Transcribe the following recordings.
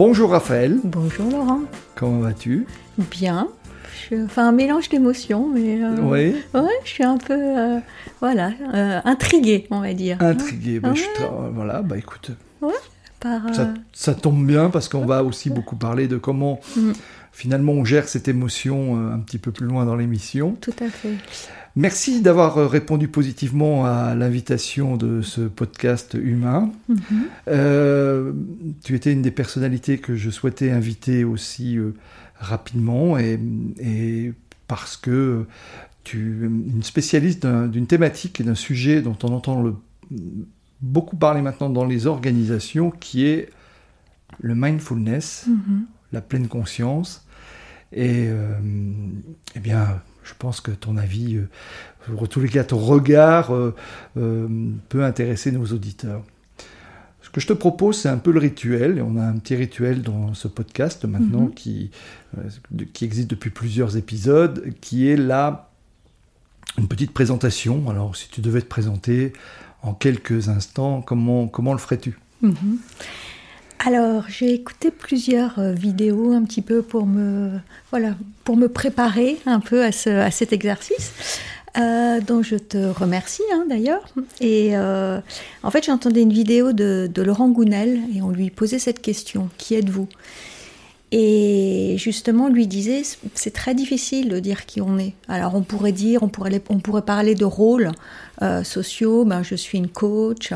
Bonjour Raphaël. Bonjour Laurent. Comment vas-tu? Bien. Je, enfin, un mélange d'émotions, mais. Euh, oui. Ouais, je suis un peu. Euh, voilà, euh, intriguée, on va dire. Intriguée. Bah, voilà, bah écoute. Ouais, ça, tombe bien parce qu'on va aussi beaucoup parler de comment. Mm. Finalement, on gère cette émotion un petit peu plus loin dans l'émission. Tout à fait. Merci d'avoir euh, répondu positivement à l'invitation de ce podcast humain. Mhm. Euh, tu étais une des personnalités que je souhaitais inviter aussi euh, rapidement et, parce que tu es une spécialiste d'une thématique et d'un sujet dont on entend le, beaucoup parler maintenant dans les organisations qui est le mindfulness, mhm. la pleine conscience. Et eh bien, je pense que ton avis, euh, en tous les cas ton regard, euh, euh, peut intéresser nos auditeurs. Ce que je te propose, c'est un peu le rituel, et on a un petit rituel dans ce podcast maintenant mhm. qui, qui existe depuis plusieurs épisodes, qui est là une petite présentation. Alors, si tu devais te présenter en quelques instants, comment, comment le ferais-tu? Mhm. Alors, j'ai écouté plusieurs euh, vidéos un petit peu pour me, voilà, pour me préparer un peu à, ce, à cet exercice. Euh, dont je te remercie hein, d'ailleurs. Et euh, en fait, j'entendais une vidéo de, de, Laurent Gounel et on lui posait cette question Qui êtes-vous? Et justement, lui disait C'est très difficile de dire qui on est. Alors, on pourrait dire, on pourrait, on pourrait parler de rôle. Euh, sociaux, ben, je suis une coach,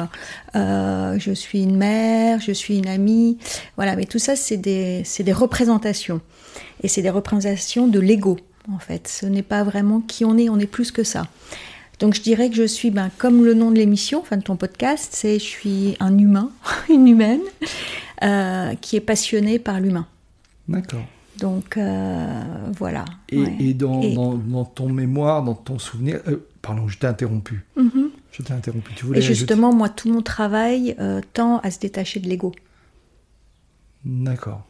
euh, je suis une mère, je suis une amie. Voilà, mais tout ça, c'est des, des représentations. Et c'est des représentations de l'ego, en fait. Ce n'est pas vraiment qui on est, on est plus que ça. Donc je dirais que je suis, ben, comme le nom de l'émission, enfin de ton podcast, c'est je suis un humain, une humaine, euh, qui est passionnée par l'humain. D'accord. Donc voilà. Et, dans, Dans, ton mémoire, dans ton souvenir, Pardon, je t'ai interrompu. Mhm. Je t'ai interrompu. Tu voulais Et justement, moi, tout mon travail euh, tend à se détacher de l'ego. D'accord.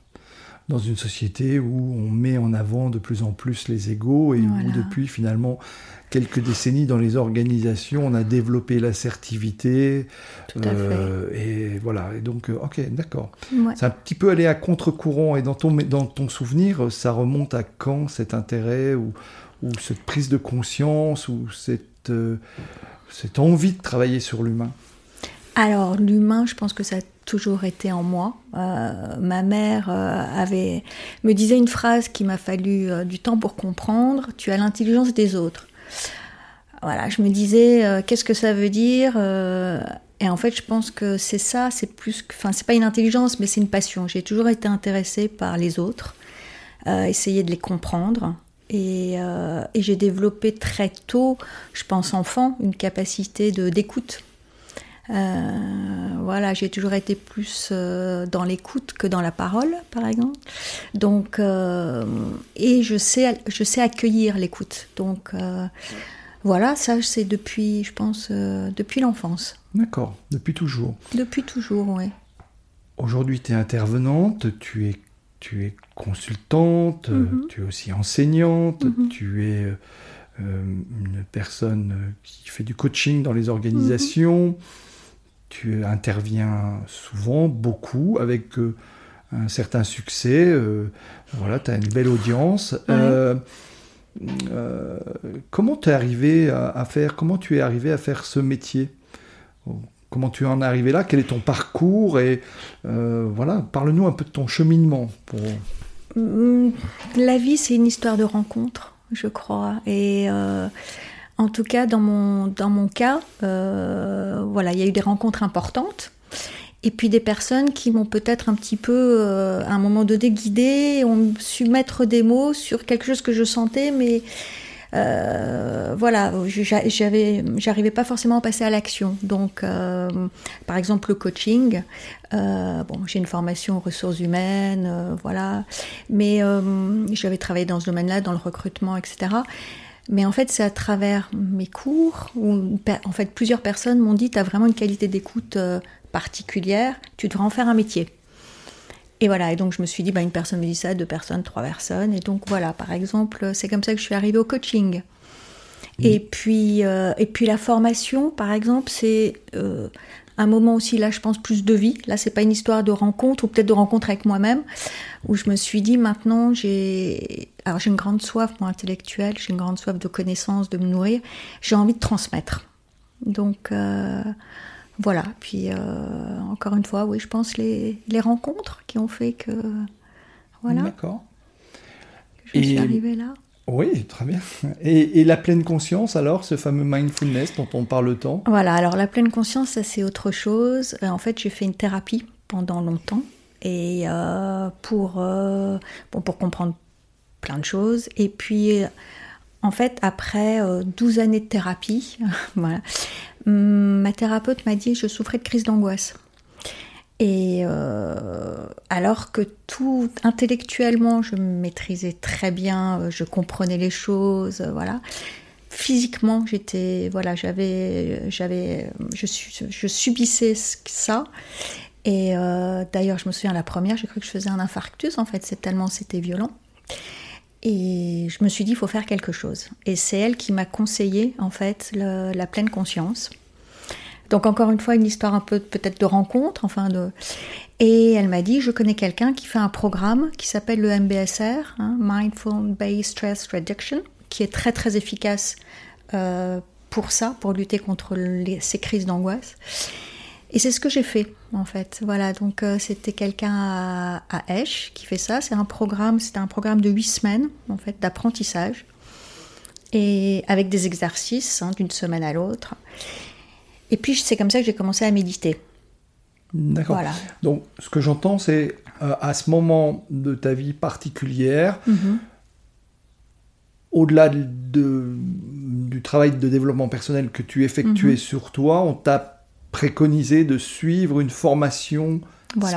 Dans une société où on met en avant de plus en plus les égos et où depuis finalement quelques décennies dans les organisations, on a développé l'assertivité. Euh, Et voilà. Et donc, euh, ok, d'accord. C'est un petit peu aller à contre-courant. Et dans ton, dans ton souvenir, ça remonte à quand cet intérêt ou ou cette prise de conscience, ou cette, euh, cette envie de travailler sur l'humain? Alors, l'humain, je pense que ça a toujours été en moi. Euh, ma mère euh, avait, me disait une phrase qui m'a fallu du temps pour comprendre, tu as l'intelligence des autres. Voilà, je me disais, qu'est-ce que ça veut dire et en fait, je pense que c'est ça, c'est plus, enfin, c'est pas une intelligence, mais c'est une passion. J'ai toujours été intéressée par les autres, essayer de les comprendre, euh, et, j'ai développé très tôt, je pense enfant, une capacité de d'écoute. Euh, voilà, j'ai toujours été plus euh, dans l'écoute que dans la parole, par exemple. Donc, et je sais, je sais accueillir l'écoute. Donc, voilà, ça c'est depuis, je pense, depuis l'enfance. D'accord, depuis toujours. Depuis toujours, oui. Aujourd'hui, tu es intervenante, tu es tu es consultante, mhm. tu es aussi enseignante, mhm. tu es euh, une personne qui fait du coaching dans les organisations, mhm. Tu interviens souvent, beaucoup, avec euh, un certain succès, euh, voilà, tu as une belle audience. comment tu es arrivé à, faire, comment tu es arrivé à faire ce métier? Comment tu en es arrivé là? Quel est ton parcours? Et euh, voilà, parle-nous un peu de ton cheminement. Pour... Mm, la vie, c'est une histoire de rencontres, je crois. Et euh, en tout cas, dans mon, dans mon cas, euh, voilà, il y a eu des rencontres importantes. Et puis des personnes qui m'ont peut-être un petit peu, à un moment donné, guidée, ont su mettre des mots sur quelque chose que je sentais, mais euh, voilà, j'avais, j'arrivais pas forcément à passer à l'action. Donc, euh, par exemple, le coaching. Euh, bon, j'ai une formation en ressources humaines, voilà, mais j'avais travaillé dans ce domaine-là, dans le recrutement, etc. Mais en fait, c'est à travers mes cours où, en fait, plusieurs personnes m'ont dit, tu as vraiment une qualité d'écoute particulière, tu devrais en faire un métier. Et voilà, et donc je me suis dit, bah, une personne me dit ça, deux personnes, trois personnes. Et donc voilà, par exemple, c'est comme ça que je suis arrivée au coaching. Et, puis, euh, et puis la formation, par exemple, c'est euh, un moment aussi, là, je pense, plus de vie. Là, c'est pas une histoire de rencontre, ou peut-être de rencontre avec moi-même, où je me suis dit, maintenant, j'ai. Alors, j'ai une grande soif, moi, intellectuelle, j'ai une grande soif de connaissances, de me nourrir. J'ai envie de transmettre. Donc. Euh, voilà, puis euh, encore une fois, oui, je pense les, les rencontres qui ont fait que. Voilà. D'accord. je suis arrivée là. Oui, très bien. Et, la pleine conscience, alors, ce fameux mindfulness dont on parle tant? Voilà, alors la pleine conscience, ça c'est autre chose. Euh, en fait, j'ai fait une thérapie pendant longtemps et euh, pour, bon, pour comprendre plein de choses. Et puis, en fait, après 12 années de thérapie, voilà, ma thérapeute m'a dit que je souffrais de crise d'angoisse. Et euh, alors que tout intellectuellement, je maîtrisais très bien, euh, je comprenais les choses, euh, voilà. Physiquement, j'étais, voilà, j'avais, j'avais, je, je, subissais ça. Et d'ailleurs, je me souviens la première, j'ai cru que je faisais un infarctus. En fait, c'est tellement c'était violent. Et je me suis dit, il faut faire quelque chose. Et c'est elle qui m'a conseillé, en fait, la pleine conscience. Donc encore une fois, une histoire un peu peut-être de rencontre, enfin de... Et elle m'a dit, je connais quelqu'un qui fait un programme qui s'appelle le MBSR, hein, Mindful Based Stress Reduction, qui est très très efficace euh, pour ça, pour lutter contre ces crises d'angoisse. Et c'est ce que j'ai fait, en fait. Voilà, donc euh, c'était quelqu'un à, Esch qui fait ça. C'est un programme, c'était un programme de huit semaines, en fait, d'apprentissage. Et avec des exercices hein, d'une semaine à l'autre. Et puis c'est comme ça que j'ai commencé à méditer. D'accord. Voilà. Donc ce que j'entends, c'est euh, à ce moment de ta vie particulière, mhm. au-delà de, du travail de développement personnel que tu effectuais mhm. sur toi, on t'a préconisé de suivre une formation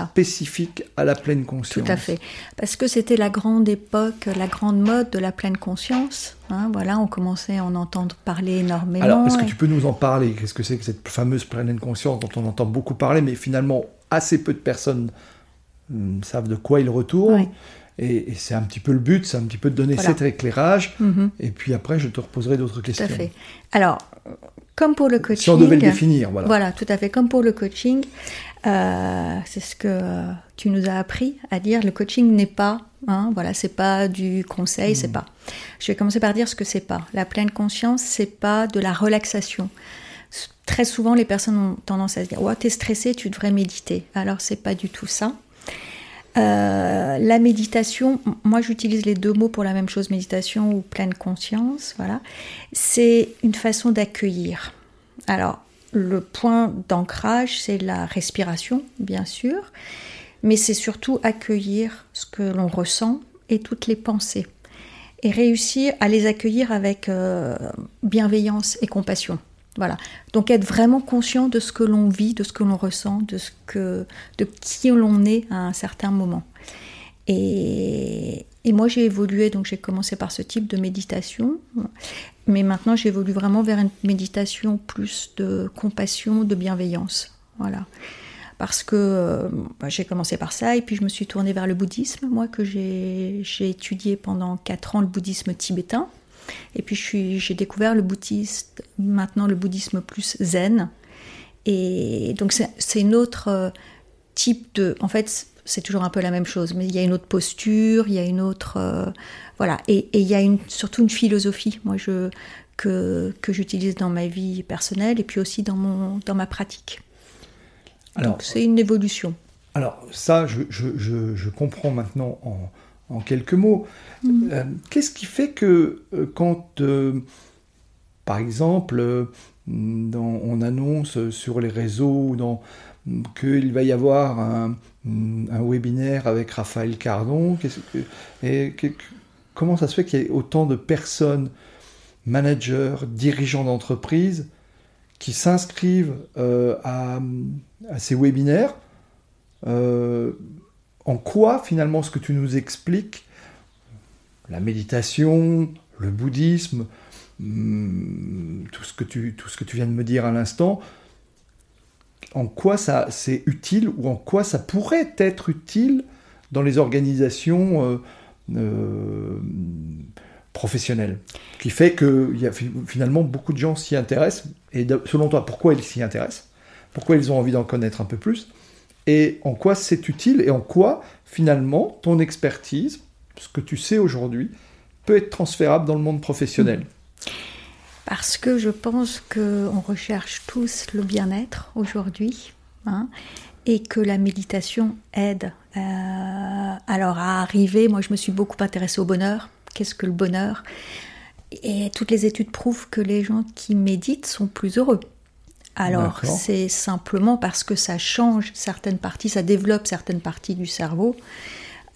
spécifique à la pleine conscience. Tout à fait. Parce que c'était la grande époque, la grande mode de la pleine conscience. Hein, voilà, on commençait à en entendre parler énormément. Alors, est-ce que tu peux nous en parler? Qu'est-ce que c'est que cette fameuse pleine conscience dont on entend beaucoup parler, mais finalement assez peu de personnes hum, savent de quoi il retourne Et, c'est un petit peu le but, c'est un petit peu de donner cet éclairage. Mhm. Et puis après, je te reposerai d'autres questions. Tout à fait. Alors, comme pour le coaching. Si on devait le définir, voilà. Voilà, tout à fait. Comme pour le coaching, euh, c'est ce que tu nous as appris à dire. Le coaching n'est pas, hein, voilà, c'est pas du conseil, c'est hmm. pas. Je vais commencer par dire ce que c'est pas. La pleine conscience, c'est pas de la relaxation. Très souvent, les personnes ont tendance à se dire, ouais, t'es stressé, tu devrais méditer. Alors, c'est pas du tout ça. Euh, la méditation, moi j'utilise les deux mots pour la même chose, méditation ou pleine conscience, voilà. C'est une façon d'accueillir. Alors, le point d'ancrage, c'est la respiration, bien sûr, mais c'est surtout accueillir ce que l'on ressent et toutes les pensées, et réussir à les accueillir avec euh, bienveillance et compassion. Voilà. Donc être vraiment conscient de ce que l'on vit, de ce que l'on ressent, de ce que, de qui l'on est à un certain moment. Et, et moi, j'ai évolué, donc j'ai commencé par ce type de méditation. Mais maintenant, j'évolue vraiment vers une méditation plus de compassion, de bienveillance. Voilà. Parce que euh, bah, j'ai commencé par ça, et puis je me suis tournée vers le bouddhisme, moi, que j'ai étudié pendant 4 ans le bouddhisme tibétain. Et puis j'ai découvert le bouddhisme, maintenant le bouddhisme plus zen. Et donc c'est une autre euh, type de... En fait, c'est toujours un peu la même chose, mais il y a une autre posture, il y a une autre... Euh, voilà, et, il y a une, surtout une philosophie, moi, je, que, que j'utilise dans ma vie personnelle et puis aussi dans, mon, dans ma pratique. Alors, Donc c'est une évolution. Alors ça, je, je, je, comprends maintenant en, en quelques mots. Mm. Euh, qu'est-ce qui fait que euh, quand, par exemple, on annonce sur les réseaux dans, qu'il va y avoir un, un, webinaire avec Raphaël Cardon. comment ça se fait qu'il y ait autant de personnes managers, dirigeants d'entreprise qui s'inscrivent à, ces webinaires En quoi finalement ce que tu nous expliques, la méditation, le bouddhisme, tu, tout ce que tu viens de me dire à l'instant, en quoi ça c'est utile ou en quoi ça pourrait être utile dans les organisations euh, euh, professionnelles. Qui fait a finalement beaucoup de gens s'y intéressent. Et selon toi, pourquoi ils s'y intéressent? Pourquoi ils ont envie d'en connaître un peu plus? Et en quoi c'est utile? Et en quoi finalement ton expertise, ce que tu sais aujourd'hui, peut être transférable dans le monde professionnel? Parce que je pense qu'on recherche tous le bien-être aujourd'hui. Hein, et que la méditation aide euh, alors à arriver. Moi, je me suis beaucoup intéressée au bonheur. Qu'est-ce que le bonheur? Et toutes les études prouvent que les gens qui méditent sont plus heureux. Alors, c'est simplement parce que ça change certaines parties, ça développe certaines parties du cerveau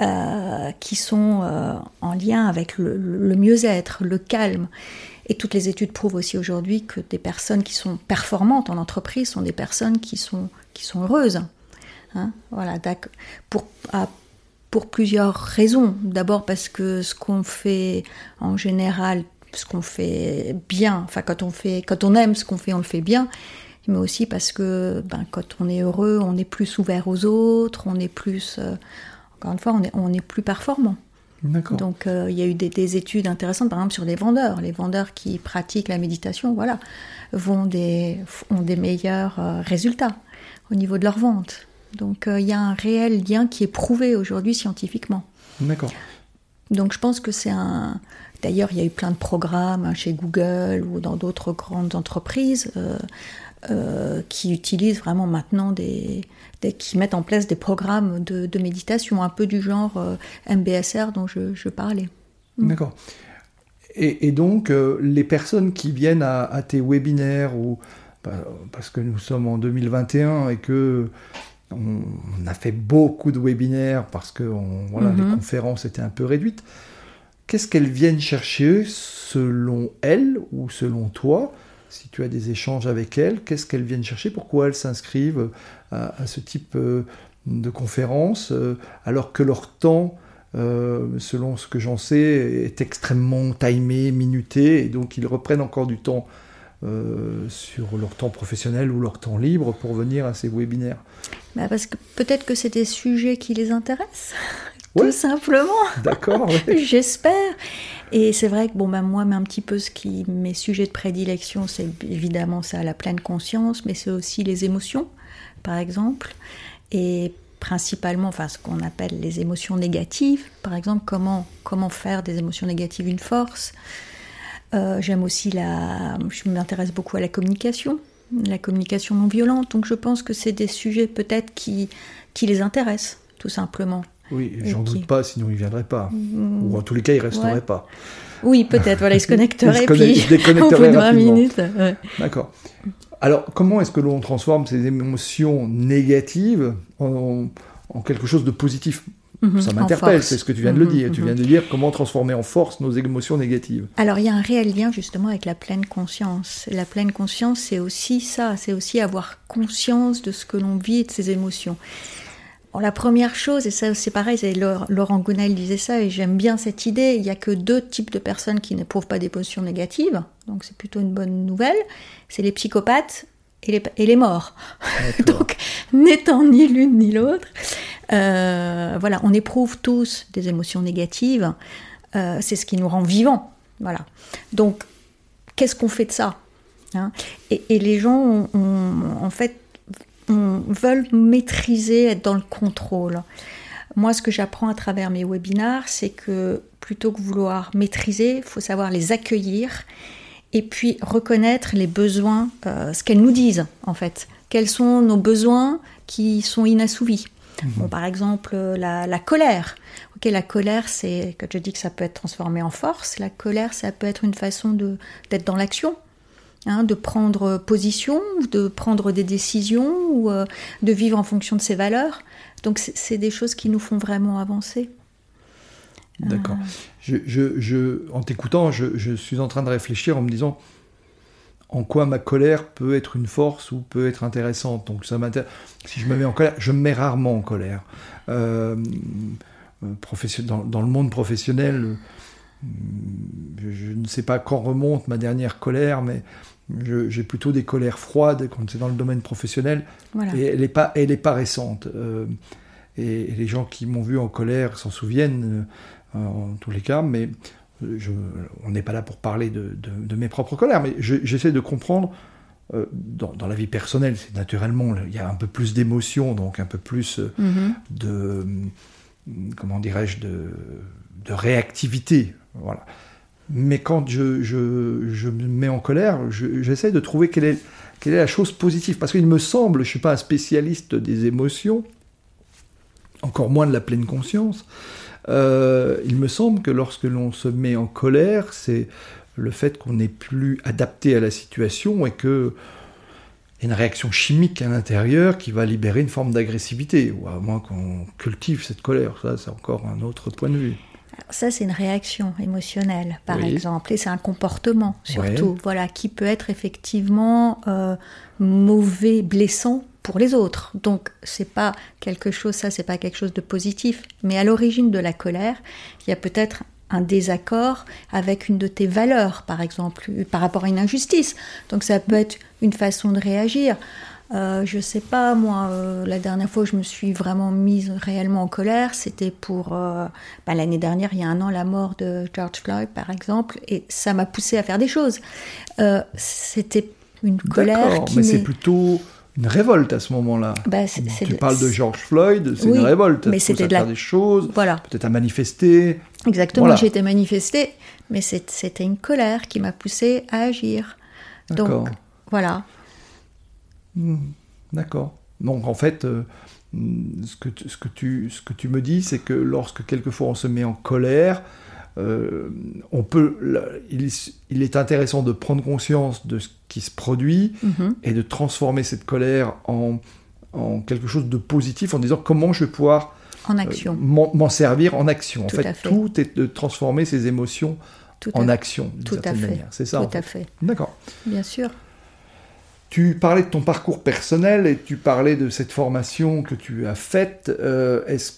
euh, qui sont euh, en lien avec le mieux-être, le calme. Et toutes les études prouvent aussi aujourd'hui que des personnes qui sont performantes en entreprise sont des personnes qui sont, qui sont heureuses. Hein voilà, pour, pour plusieurs raisons. D'abord parce que ce qu'on fait en général, ce qu'on fait bien, enfin quand on, fait, quand on aime ce qu'on fait, on le fait bien, mais aussi parce que ben, quand on est heureux, on est plus ouvert aux autres, on est plus, euh, encore une fois, on est, on est plus performant. Donc euh, il y a eu des, études intéressantes, par exemple sur les vendeurs. Les vendeurs qui pratiquent la méditation, voilà, vont des, ont des meilleurs euh, résultats au niveau de leur vente. Donc euh, il y a un réel lien qui est prouvé aujourd'hui scientifiquement. D'accord. Donc je pense que c'est un. D'ailleurs, il y a eu plein de programmes hein, chez Google ou dans d'autres grandes entreprises qui utilisent vraiment maintenant des, qui mettent en place des programmes de, méditation, un peu du genre euh, MBSR dont je, parlais. Mm. D'accord. Et, donc, euh, les personnes qui viennent à, tes webinaires, ou, bah, parce que nous sommes en 2021 et que on, a fait beaucoup de webinaires parce que voilà, les mm-hmm. conférences étaient un peu réduites, qu'est-ce qu'elles viennent chercher selon elles ou selon toi? Si tu as des échanges avec elles, qu'est-ce qu'elles viennent chercher, pourquoi elles s'inscrivent? À, ce type euh, de conférences, euh, alors que leur temps, euh, selon ce que j'en sais, est extrêmement timé, minuté, et donc ils reprennent encore du temps sur leur temps professionnel ou leur temps libre pour venir à ces webinaires bah Parce que peut-être que c'est des sujets qui les intéressent, tout simplement. D'accord. J'espère. Et c'est vrai que bon, ben moi, mais un petit peu ce qui mes sujets de prédilection, c'est évidemment ça, la pleine conscience, mais c'est aussi les émotions, par exemple, et principalement, enfin, ce qu'on appelle les émotions négatives, par exemple, comment comment faire des émotions négatives une force. Euh, j'aime aussi la, je m'intéresse beaucoup à la communication, la communication non violente. Donc, je pense que c'est des sujets peut-être qui qui les intéressent, tout simplement. Oui, j'en doute pas, sinon il ne viendrait pas. Mm. Ou en tous les cas, il ne resterait pas. Oui, peut-être, voilà, il se connecterait, puis il se déconnecterait au 20 minutes. D'accord. Alors, comment est-ce que l'on transforme ces émotions négatives en, quelque chose de positif mhm, Ça m'interpelle, c'est ce que tu viens de le mhm, dire. Tu mhm. viens de dire comment transformer en force nos émotions négatives. Alors, il y a un réel lien justement avec la pleine conscience. La pleine conscience, c'est aussi ça, c'est aussi avoir conscience de ce que l'on vit et de ses émotions la première chose, et ça c'est pareil, c'est Laurent Gounel disait ça, et j'aime bien cette idée, il n'y a que deux types de personnes qui n'éprouvent pas d'émotions négatives, donc c'est plutôt une bonne nouvelle, c'est les psychopathes et les, et les morts. donc, n'étant ni l'une ni l'autre, euh, voilà, on éprouve tous des émotions négatives, euh, c'est ce qui nous rend vivants, voilà. Donc, qu'est-ce qu'on fait de ça hein? Et, et, les gens ont, en fait veulent maîtriser, être dans le contrôle. Moi, ce que j'apprends à travers mes webinars, c'est que plutôt que vouloir maîtriser, il faut savoir les accueillir et puis reconnaître les besoins, euh, ce qu'elles nous disent en fait. Quels sont nos besoins qui sont inassouvis? Mhm. Bon, par exemple, la, colère. Ok, la colère, c'est, quand je dis que ça peut être transformé en force, la colère, ça peut être une façon d'être dans l'action. Hein, de prendre position, de prendre des décisions ou euh, de vivre en fonction de ses valeurs. Donc c'est des choses qui nous font vraiment avancer. D'accord. Je, je, en t'écoutant, je, je, suis en train de réfléchir en me disant en quoi ma colère peut être une force ou peut être intéressante? Donc ça m'intéresse. Si je me mets en colère, je me mets rarement en colère. Euh, euh dans, dans, le monde professionnel, euh, je, ne sais pas quand remonte ma dernière colère, mais j'ai plutôt des colères froides quand c'est dans le domaine professionnel. Et elle n'est pas, elle est pas récente. Euh, et, les gens qui m'ont vu en colère s'en souviennent, en tous les cas, mais on n'est pas là pour parler de, mes propres colères, mais j'essaie de comprendre. Euh, dans, la vie personnelle, c'est naturellement, il y a un peu plus d'émotion, donc un peu plus euh, mm-hmm. de, euh, comment dirais-je, de, réactivité. Voilà. Mais quand je, me mets en colère, j'essaie de trouver quelle est, quelle est la chose positive. Parce qu'il me semble, je ne suis pas un spécialiste des émotions, encore moins de la pleine conscience, euh, il me semble que lorsque l'on se met en colère, c'est le fait qu'on n'est plus adapté à la situation et que y a une réaction chimique à l'intérieur qui va libérer une forme d'agressivité, ou à moins qu'on cultive cette colère. Ça, c'est encore un autre point de vue. Ça, c'est une réaction émotionnelle, par exemple, et c'est un comportement surtout, voilà, qui peut être effectivement euh, mauvais, blessant pour les autres. Donc c'est pas quelque chose, ça c'est pas quelque chose de positif. Mais à l'origine de la colère, il y a peut-être un désaccord avec une de tes valeurs, par exemple, par rapport à une injustice. Donc ça peut être une façon de réagir. Euh, je sais pas, moi, euh, la dernière fois où je me suis vraiment mise réellement en colère, c'était pour euh, bah, l'année dernière, il y a un an, la mort de George Floyd, par exemple, et ça m'a poussé à faire des choses. Euh, c'était une colère qui. Mais c'est plutôt une révolte à ce moment-là. Bah, tu parles de George Floyd, c'est une révolte. Mais c'était de la... faire des choses, voilà. peut-être à manifester. Exactement, j'ai été manifester, mais c'était une colère qui m'a poussé à agir. Donc voilà. Hmm, d'accord. Donc en fait, euh, ce, que ce, que tu, ce que tu me dis, c'est que lorsque quelquefois on se met en colère, euh, on peut, il, est intéressant de prendre conscience de ce qui se produit mhm. et de transformer cette colère en, quelque chose de positif en disant comment je vais pouvoir en action. Euh, m'en servir en action. en fait, tout est de transformer ces émotions en action d'une certaine manière. C'est ça. Tout à fait. D'accord. Bien sûr. Tu parlais de ton parcours personnel et tu parlais de cette formation que tu as faite. Euh, est-ce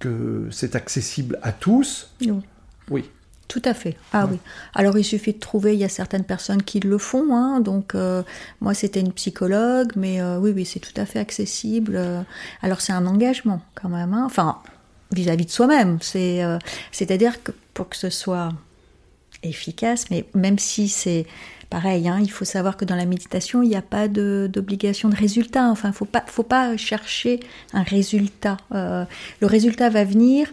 que c'est accessible à tous? Non. Oui. Tout à fait. Ah oui. Alors il suffit de trouver, il y a certaines personnes qui le font. Hein, donc euh, moi c'était une psychologue, mais euh, oui, oui, c'est tout à fait accessible. alors c'est un engagement quand même. Hein. Enfin, vis-à-vis de soi-même. C'est, c'est-à-dire que pour que ce soit efficace, mais même si c'est pareil, hein, il faut savoir que dans la méditation, il n'y a pas d'obligation de, résultat. Enfin, il faut pas, faut pas chercher un résultat. le résultat va venir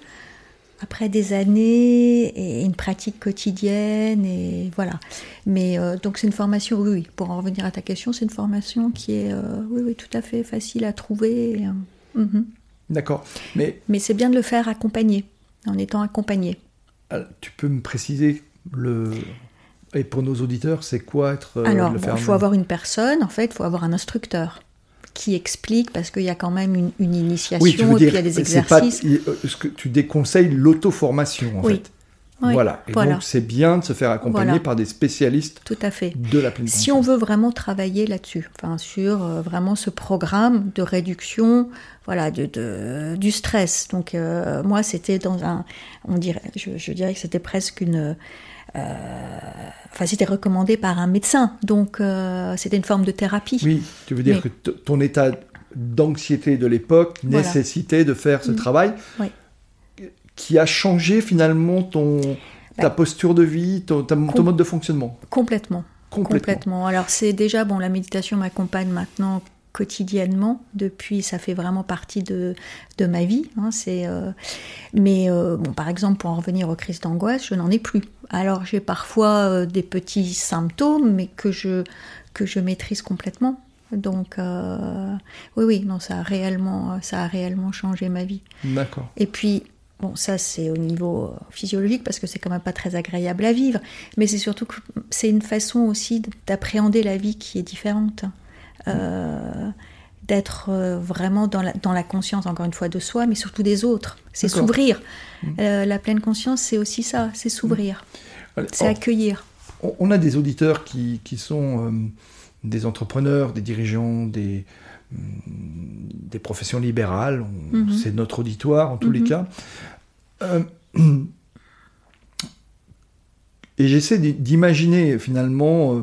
après des années et une pratique quotidienne et voilà. Mais euh, donc c'est une formation, oui, oui, pour en revenir à ta question, c'est une formation qui est, euh, oui, oui, tout à fait facile à trouver. Euh, mhm. D'accord. Mais, Mais c'est bien de le faire accompagner, en étant accompagné. Tu peux me préciser le... Et pour nos auditeurs, c'est quoi être... Alors, il faut avoir une personne, en fait, il faut avoir un instructeur qui explique, parce qu'il y a quand même une, initiation, et puis il y a des exercices. Pas, ce que tu déconseilles l'auto-formation, en fait. voilà. Et donc, c'est bien de se faire accompagner par des spécialistes Tout à fait. de la pleine Si on veut vraiment travailler là-dessus, enfin, sur euh, vraiment ce programme de réduction voilà, de, du stress. Donc, euh, moi, c'était dans un. On dirait, je, je dirais que c'était presque une euh, enfin, c'était recommandé par un médecin, donc euh, c'était une forme de thérapie. Oui, tu veux dire que ton état d'anxiété de l'époque nécessitait de faire ce mm. travail qui a changé finalement ton, ta bah. posture de vie, ton, ton mode de fonctionnement? Complètement. Complètement. Alors c'est déjà, bon, la méditation m'accompagne maintenant quotidiennement depuis ça fait vraiment partie de, de ma vie hein, c'est euh, mais euh, bon par exemple pour en revenir aux crises d'angoisse je n'en ai plus. Alors j'ai parfois euh, des petits symptômes mais que je que je maîtrise complètement. Donc oui oui non ça a réellement ça a réellement changé ma vie. D'accord. Et puis Bon, ça c'est au niveau physiologique parce que c'est quand même pas très agréable à vivre, mais c'est surtout que c'est une façon aussi d'appréhender la vie qui est différente. Euh, d'être vraiment dans la, dans la, conscience, encore une fois, de soi, mais surtout des autres. C'est s'ouvrir. Mmh. la pleine conscience, c'est aussi ça, c'est s'ouvrir. Mmh. C'est accueillir. On a des auditeurs qui, qui sont des entrepreneurs, des dirigeants, des, des professions libérales. Mhm. C'est notre auditoire en tous les mhm. cas. Euh, et j'essaie d'imaginer finalement euh,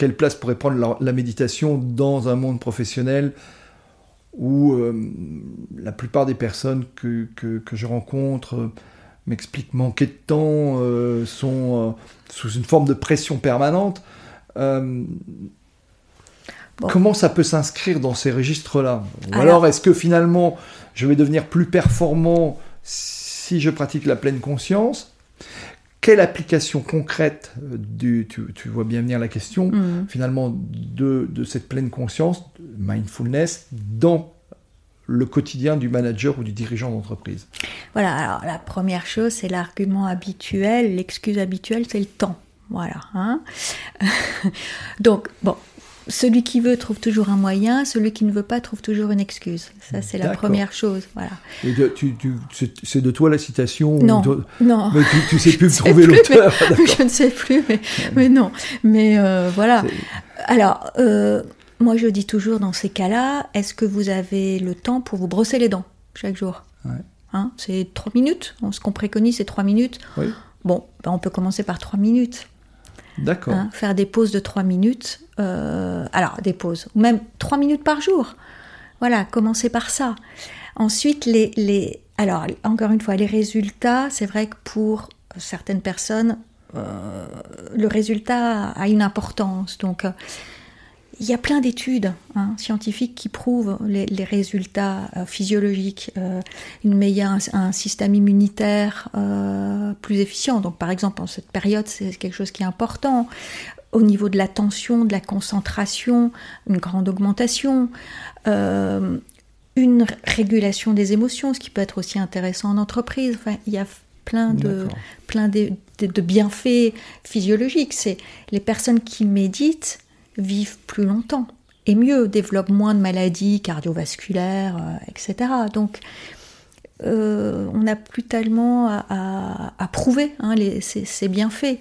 quelle place pourrait prendre la, méditation dans un monde professionnel où euh, la plupart des personnes que, que, je rencontre m'expliquent manquer de temps, sont sous une forme de pression permanente. Comment ça peut s'inscrire dans ces registres-là? Ou alors, est-ce que finalement, je vais devenir plus performant si je pratique la pleine conscience? Quelle application concrète, euh, du, tu, vois bien venir la question, mm. finalement, de, cette pleine conscience, mindfulness, dans le quotidien du manager ou du dirigeant d'entreprise Voilà, alors la première chose, c'est l'argument habituel, l'excuse habituelle, c'est le temps. Voilà. Hein Donc, bon, celui qui veut trouve toujours un moyen, celui qui ne veut pas trouve toujours une excuse. Ça, c'est la première chose. Voilà. Et c'est de toi la citation Non, non. Mais tu, ne sais plus trouver l'auteur. Je ne sais plus, mais, non. Mais euh, voilà. Alors, euh, moi, je dis toujours dans ces cas-là, est-ce que vous avez le temps pour vous brosser les dents chaque jour? Hein, C'est trois minutes. Ce qu'on préconise, c'est trois minutes. Bon, ben, on peut commencer par trois minutes. D'accord. Hein, faire des pauses de 3 minutes. Euh, alors, des pauses, même 3 minutes par jour. Voilà, commencer par ça. Ensuite, les, les, alors, encore une fois, les résultats, c'est vrai que pour certaines personnes, euh, le résultat a une importance. Donc, euh, il y a plein d'études hein, scientifiques qui prouvent les, résultats euh, physiologiques, euh, une meilleure, un, système immunitaire euh, plus efficient. Donc, par exemple, en cette période, c'est quelque chose qui est important. Au niveau de l'attention, de la concentration, une grande augmentation, une régulation des émotions, ce qui peut être aussi intéressant en entreprise. Enfin, il y a plein de, plein de, de bienfaits physiologiques. C'est les personnes qui méditent vivent plus longtemps et mieux, développent moins de maladies cardiovasculaires, euh, etc. Donc, euh, on n'a plus tellement à, prouver hein, ces, bienfaits.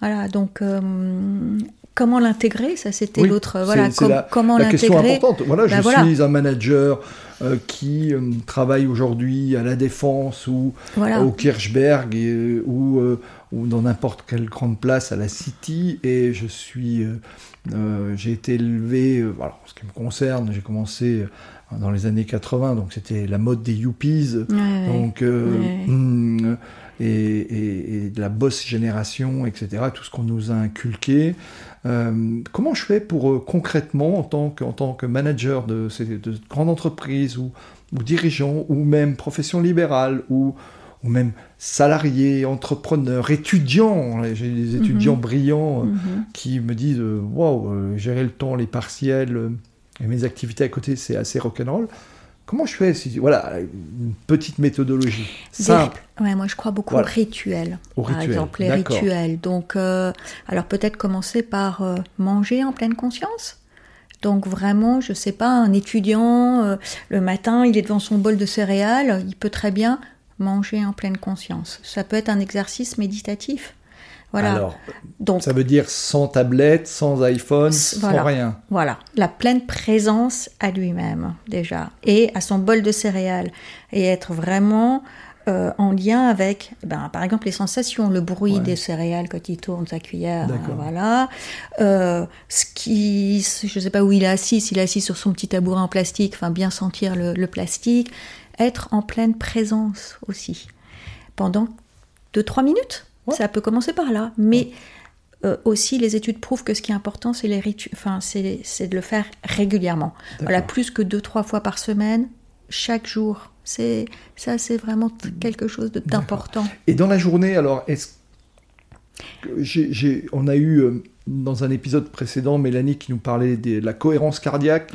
Voilà, donc euh, comment l'intégrer? Ça, c'était l'autre. Voilà, comment la question importante. Voilà, je ben suis un manager qui travaille aujourd'hui à la Défense ou au Kirchberg ou, ou dans n'importe quelle grande place à la City et je suis euh, j'ai été élevé, euh, alors, en ce qui me concerne, j'ai commencé euh, dans les années 80, donc c'était la mode des yuppies, donc, hmm, et, de la boss génération, etc., tout ce qu'on nous a inculqué. comment je fais pour concrètement, en tant que, en tant que manager de, ces, de grandes entreprises ou, ou dirigeant, ou même profession libérale, ou ou même salariés, entrepreneurs, étudiants. J'ai des mhm. étudiants brillants euh, mhm. qui me disent euh, Waouh, euh, gérer le temps, les partiels et mes activités à côté, c'est assez rock'n'roll. Comment je fais si, Voilà, une petite méthodologie simple. Ouais, moi je crois beaucoup au rituel. Au par exemple, les rituels. Donc, alors peut-être commencer par manger en pleine conscience. Donc vraiment, je sais pas, un étudiant, le matin, il est devant son bol de céréales, il peut très bien manger en pleine conscience. Ça peut être un exercice méditatif. Voilà. Alors, Donc, ça veut dire sans tablette, sans iPhone, sans rien. Voilà, la pleine présence à lui-même déjà et à son bol de céréales et être vraiment euh, en lien avec, ben, par exemple, les sensations, le bruit des céréales quand il tourne sa cuillère, voilà. Euh, ce qui, je sais pas où il est assis, s'il est assis sur son petit tabouret en plastique, enfin bien sentir le, le plastique, être en pleine présence aussi. Pendant 2-3 minutes. Ça peut commencer par là. Mais euh, aussi, les études prouvent que ce qui est important, c'est les enfin, c'est de le faire régulièrement. Voilà, plus que 2-3 fois par semaine, chaque jour. C'est ça, c'est vraiment quelque chose d'important. Et dans la journée, alors, est-ce on a eu euh, dans un épisode précédent Mélanie qui nous parlait de la cohérence cardiaque.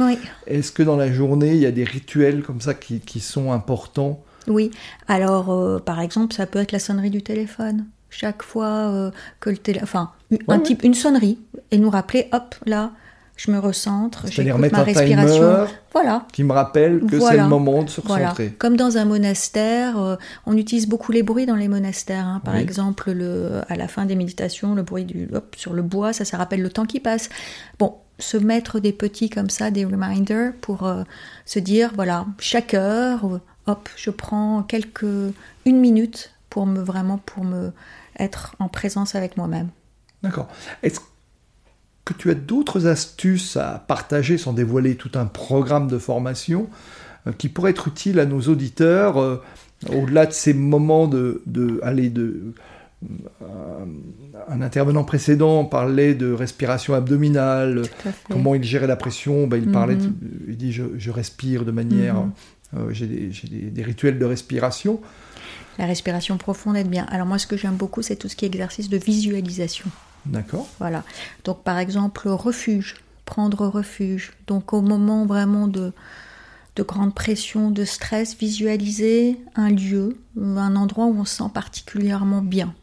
Est-ce que dans la journée, il y a des rituels comme ça qui, sont importants? Oui. Alors, euh, par exemple, ça peut être la sonnerie du téléphone. Chaque fois euh, que le téléphone. Enfin, un type, une sonnerie. Et nous rappeler, hop, là, je me recentre, j'écoute ma un respiration. voilà. qui me rappelle que c'est le moment de se Voilà. recentrer. Comme dans un monastère, euh, on utilise beaucoup les bruits dans les monastères. hein. Par Oui. exemple, le, à la fin des méditations, le bruit du hop, sur le bois, ça, ça rappelle le temps qui passe. Bon, se mettre des petits comme ça, des reminders pour euh, se dire, voilà, chaque heure, euh, hop, je prends quelques une minute pour me vraiment pour me être en présence avec moi-même. D'accord. Est-ce que tu as d'autres astuces à partager sans dévoiler tout un programme de formation euh, qui pourrait être utile à nos auditeurs euh, au-delà de ces moments de, de aller de euh, un intervenant précédent parlait de respiration abdominale, comment il gérait la pression, ben, il parlait, de- Mhm. il dit je, je respire de manière, euh, j'ai des, j'ai des- des rituels de respiration. La respiration profonde aide bien. Alors moi, ce que j'aime beaucoup, c'est tout ce qui est exercice de visualisation. D'accord. Voilà. Donc par exemple, refuge, prendre refuge. Donc au moment vraiment de, de grande pression, de stress, visualiser un lieu, un endroit où on se sent particulièrement bien.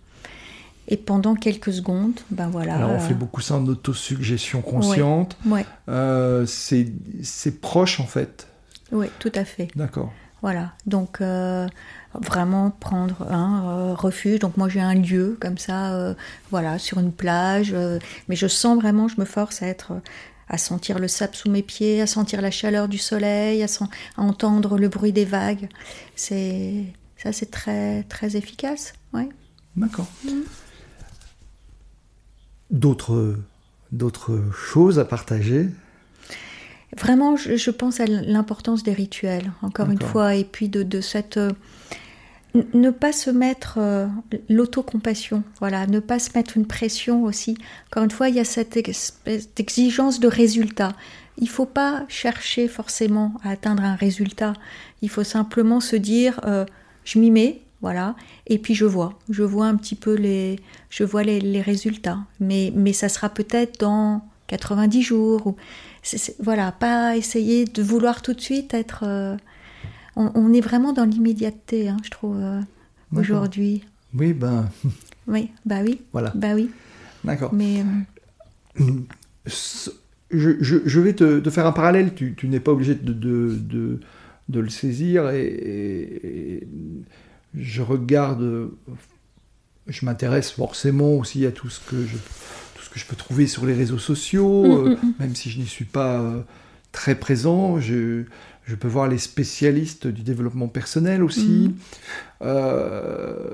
Et pendant quelques secondes, ben voilà. Alors on euh, fait beaucoup ça en autosuggestion consciente. Ouais, Euh, c'est proche en fait. ouais, tout à fait. D'accord. Voilà, donc euh, vraiment prendre un euh, refuge. Donc moi j'ai un lieu comme ça, euh, voilà, sur une plage, mais je sens vraiment, je me force à être, à sentir le sable sous mes pieds, à sentir la chaleur du soleil, à, sen- à entendre le bruit des vagues. C'est ça, c'est très très efficace, ouais. D'accord. D'autres d'autres choses à partager? Vraiment, je, je pense à l'importance des rituels, encore une fois, et puis de, de cette... euh, ne pas se mettre euh, l'autocompassion, voilà, ne pas se mettre une pression aussi. Encore une fois, il y a cette espèce d'exigence de résultat. Il faut pas chercher forcément à atteindre un résultat. Il faut simplement se dire, euh, je m'y mets, voilà, et puis je vois, je vois un petit peu les, je vois les, les résultats. Mais, mais ça sera peut-être dans 90 jours. Ou, c'est- voilà, pas essayer de vouloir tout de suite être. euh, on, on est vraiment dans l'immédiateté, hein, je trouve, euh, aujourd'hui. Oui, ben Oui, bah oui, voilà. bah oui. D'accord. Mais euh, Je, je- je vais te, te faire un parallèle. Tu, tu n'es pas obligé de, de, de- de le saisir. Et, et- et je regarde. Je m'intéresse forcément aussi à tout ce que je, que je peux trouver sur les réseaux sociaux, Mm, euh, mm, mm. même si je n'y suis pas euh, très présent. Je, je peux voir les spécialistes du développement personnel aussi. Euh,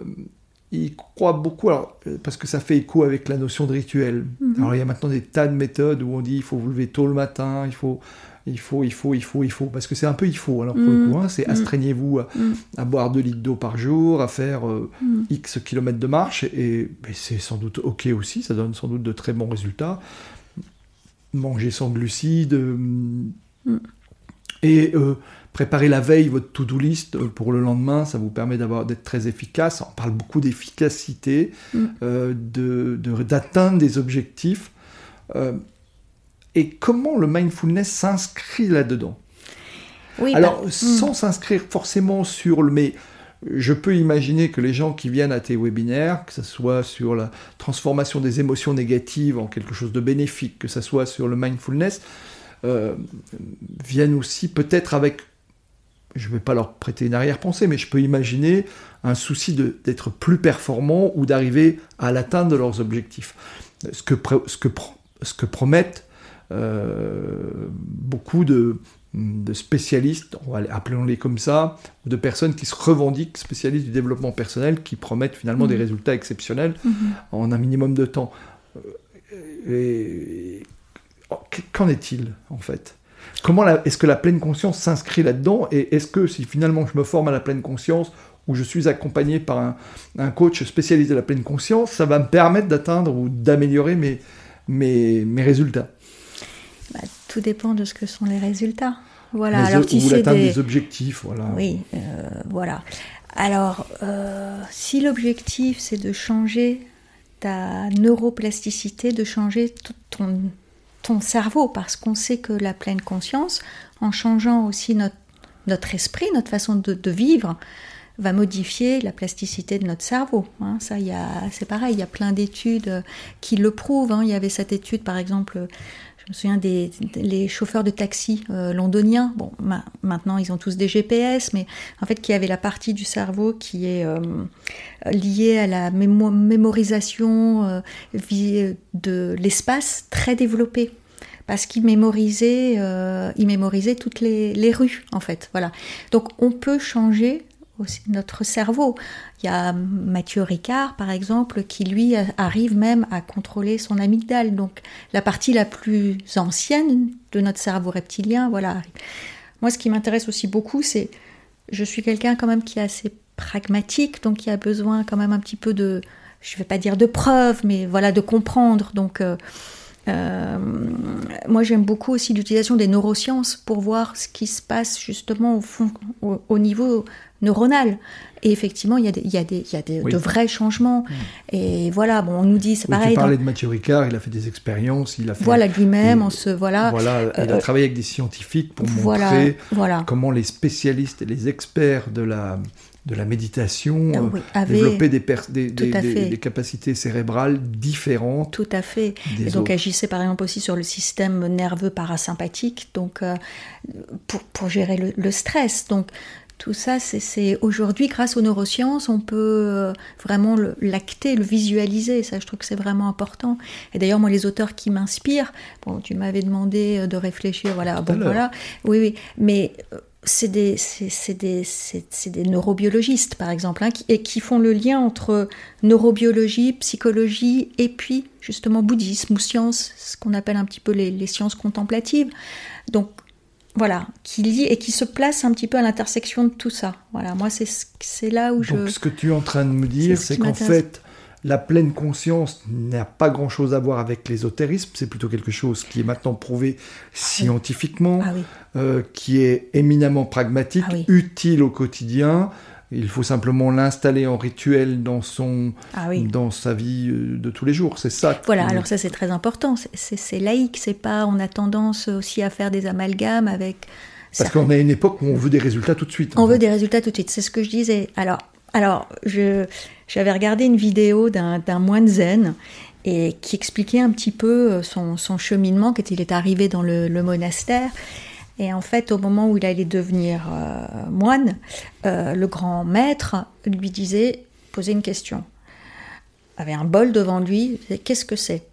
ils croient beaucoup, alors, parce que ça fait écho avec la notion de rituel. Mhm. Alors il y a maintenant des tas de méthodes où on dit il faut vous lever tôt le matin, il faut, il faut, il faut, il faut, il faut, parce que c'est un peu il faut. Alors pour le Mhm. coup, hein, c'est Mhm. astreignez-vous à, Mm. à boire 2 litres d'eau par jour, à faire euh, Mm. X kilomètres de marche, et, et c'est sans doute ok aussi, ça donne sans doute de très bons résultats. Manger sans glucides, euh, Mm. et euh, préparer la veille votre to-do list pour le lendemain, ça vous permet d'avoir d'être très efficace. On parle beaucoup d'efficacité, Mm. de- de- d'atteindre des objectifs. Et comment le mindfulness s'inscrit là-dedans oui, bah, alors, mm. sans s'inscrire forcément sur le... Mais je peux imaginer que les gens qui viennent à tes webinaires, que ce soit sur la transformation des émotions négatives en quelque chose de bénéfique, que ce soit sur le mindfulness, euh, viennent aussi peut-être avec... Je ne vais pas leur prêter une arrière-pensée, mais je peux imaginer un souci d'être plus performant ou d'arriver à l'atteinte de leurs objectifs. Ce que, ce que, ce que promettent beaucoup de, de spécialistes, appelons-les comme ça, ou de personnes qui se revendiquent spécialistes du développement personnel, qui promettent finalement des Mhm. résultats exceptionnels Mhm. en un minimum de temps. Euh, Et, oh, qu'en est-il en fait? Comment est-ce que la pleine conscience s'inscrit là-dedans? Et est-ce que si finalement je me forme à la pleine conscience ou je suis accompagné par un, un coach spécialisé de la pleine conscience, ça va me permettre d'atteindre ou d'améliorer mes, mes, mes résultats? Bah, tout dépend de ce que sont les résultats. Voilà. Alors si Ou c'est l'atteinte des, des objectifs, voilà. Oui, euh, voilà. Alors, euh, si l'objectif c'est de changer ta neuroplasticité, de changer tout ton, ton cerveau, parce qu'on sait que la pleine conscience, en changeant aussi notre, notre esprit, notre façon de, de vivre, va modifier la plasticité de notre cerveau. hein. Ça, il y a, c'est pareil, il y a plein d'études euh, qui le prouvent. hein. Il y avait cette étude, par exemple, je me souviens des, chauffeurs de taxi euh, londoniens. Bon, maintenant ils ont tous des GPS, mais en fait qui avait la partie du cerveau qui est euh, liée à la mémorisation euh, de l'espace très développée parce qu'il mémorisait, il mémorisait toutes les, les, rues en fait. Voilà. Donc on peut changer notre cerveau. Il y a Mathieu Ricard, par exemple, qui lui arrive même à contrôler son amygdale, donc la partie la plus ancienne de notre cerveau reptilien. Voilà. Moi, ce qui m'intéresse aussi beaucoup, c'est je suis quelqu'un quand même qui est assez pragmatique, donc qui a besoin quand même un petit peu de, je ne vais pas dire de preuves, mais voilà, de comprendre. Donc euh, euh, moi, j'aime beaucoup aussi l'utilisation des neurosciences pour voir ce qui se passe justement au, niveau neuronal. Et effectivement, il y a, des, il y a, des, il y a des, de vrais changements. Mm. Et voilà, bon, on nous dit, c'est pareil. Tu parlais de Mathieu Ricard, il a fait des expériences, il a fait. Voilà, lui-même, on se. Voilà. Voilà, il a euh, travaillé avec des scientifiques pour montrer voilà. comment les spécialistes et les experts de la de la méditation, ah euh, développer des, des, capacités cérébrales différentes. Tout à fait. Et donc agissait par exemple aussi sur le système nerveux parasympathique, donc euh, pour, pour, gérer le, stress. Donc tout ça, c'est aujourd'hui, grâce aux neurosciences, on peut euh, vraiment l'acter, le, visualiser. Ça, je trouve que c'est vraiment important. Et d'ailleurs, moi, les auteurs qui m'inspirent, bon, tu m'avais demandé de réfléchir, voilà, bon, voilà, oui, oui, mais c'est des, des, des, neurobiologistes, par exemple, hein, qui, et qui font le lien entre neurobiologie, psychologie et puis justement bouddhisme ou sciences, ce qu'on appelle un petit peu les, sciences contemplatives. Donc voilà, qui lit et qui se place un petit peu à l'intersection de tout ça. Voilà, moi c'est là où je... Donc ce que tu es en train de me dire, c'est qu'en fait, la pleine conscience n'a pas grand-chose à voir avec l'ésotérisme, c'est plutôt quelque chose qui est maintenant prouvé scientifiquement, ah euh, qui est éminemment pragmatique, ah utile au quotidien. Il faut simplement l'installer en rituel dans, son, ah dans sa vie euh, de tous les jours. C'est ça. Voilà, alors ça c'est très important. C'est laïque, c'est pas. On a tendance aussi à faire des amalgames avec. Parce qu'on est à une époque où on veut des résultats tout de suite. On veut des résultats tout de suite. C'est ce que je disais. Alors, alors je j'avais regardé une vidéo d'un moine zen et qui expliquait un petit peu euh, son, cheminement quand il est arrivé dans le, monastère. Et en fait, au moment où il allait devenir euh, moine, euh, le grand maître lui disait, posait une question. Il avait un bol devant lui, qu'est-ce que c'est?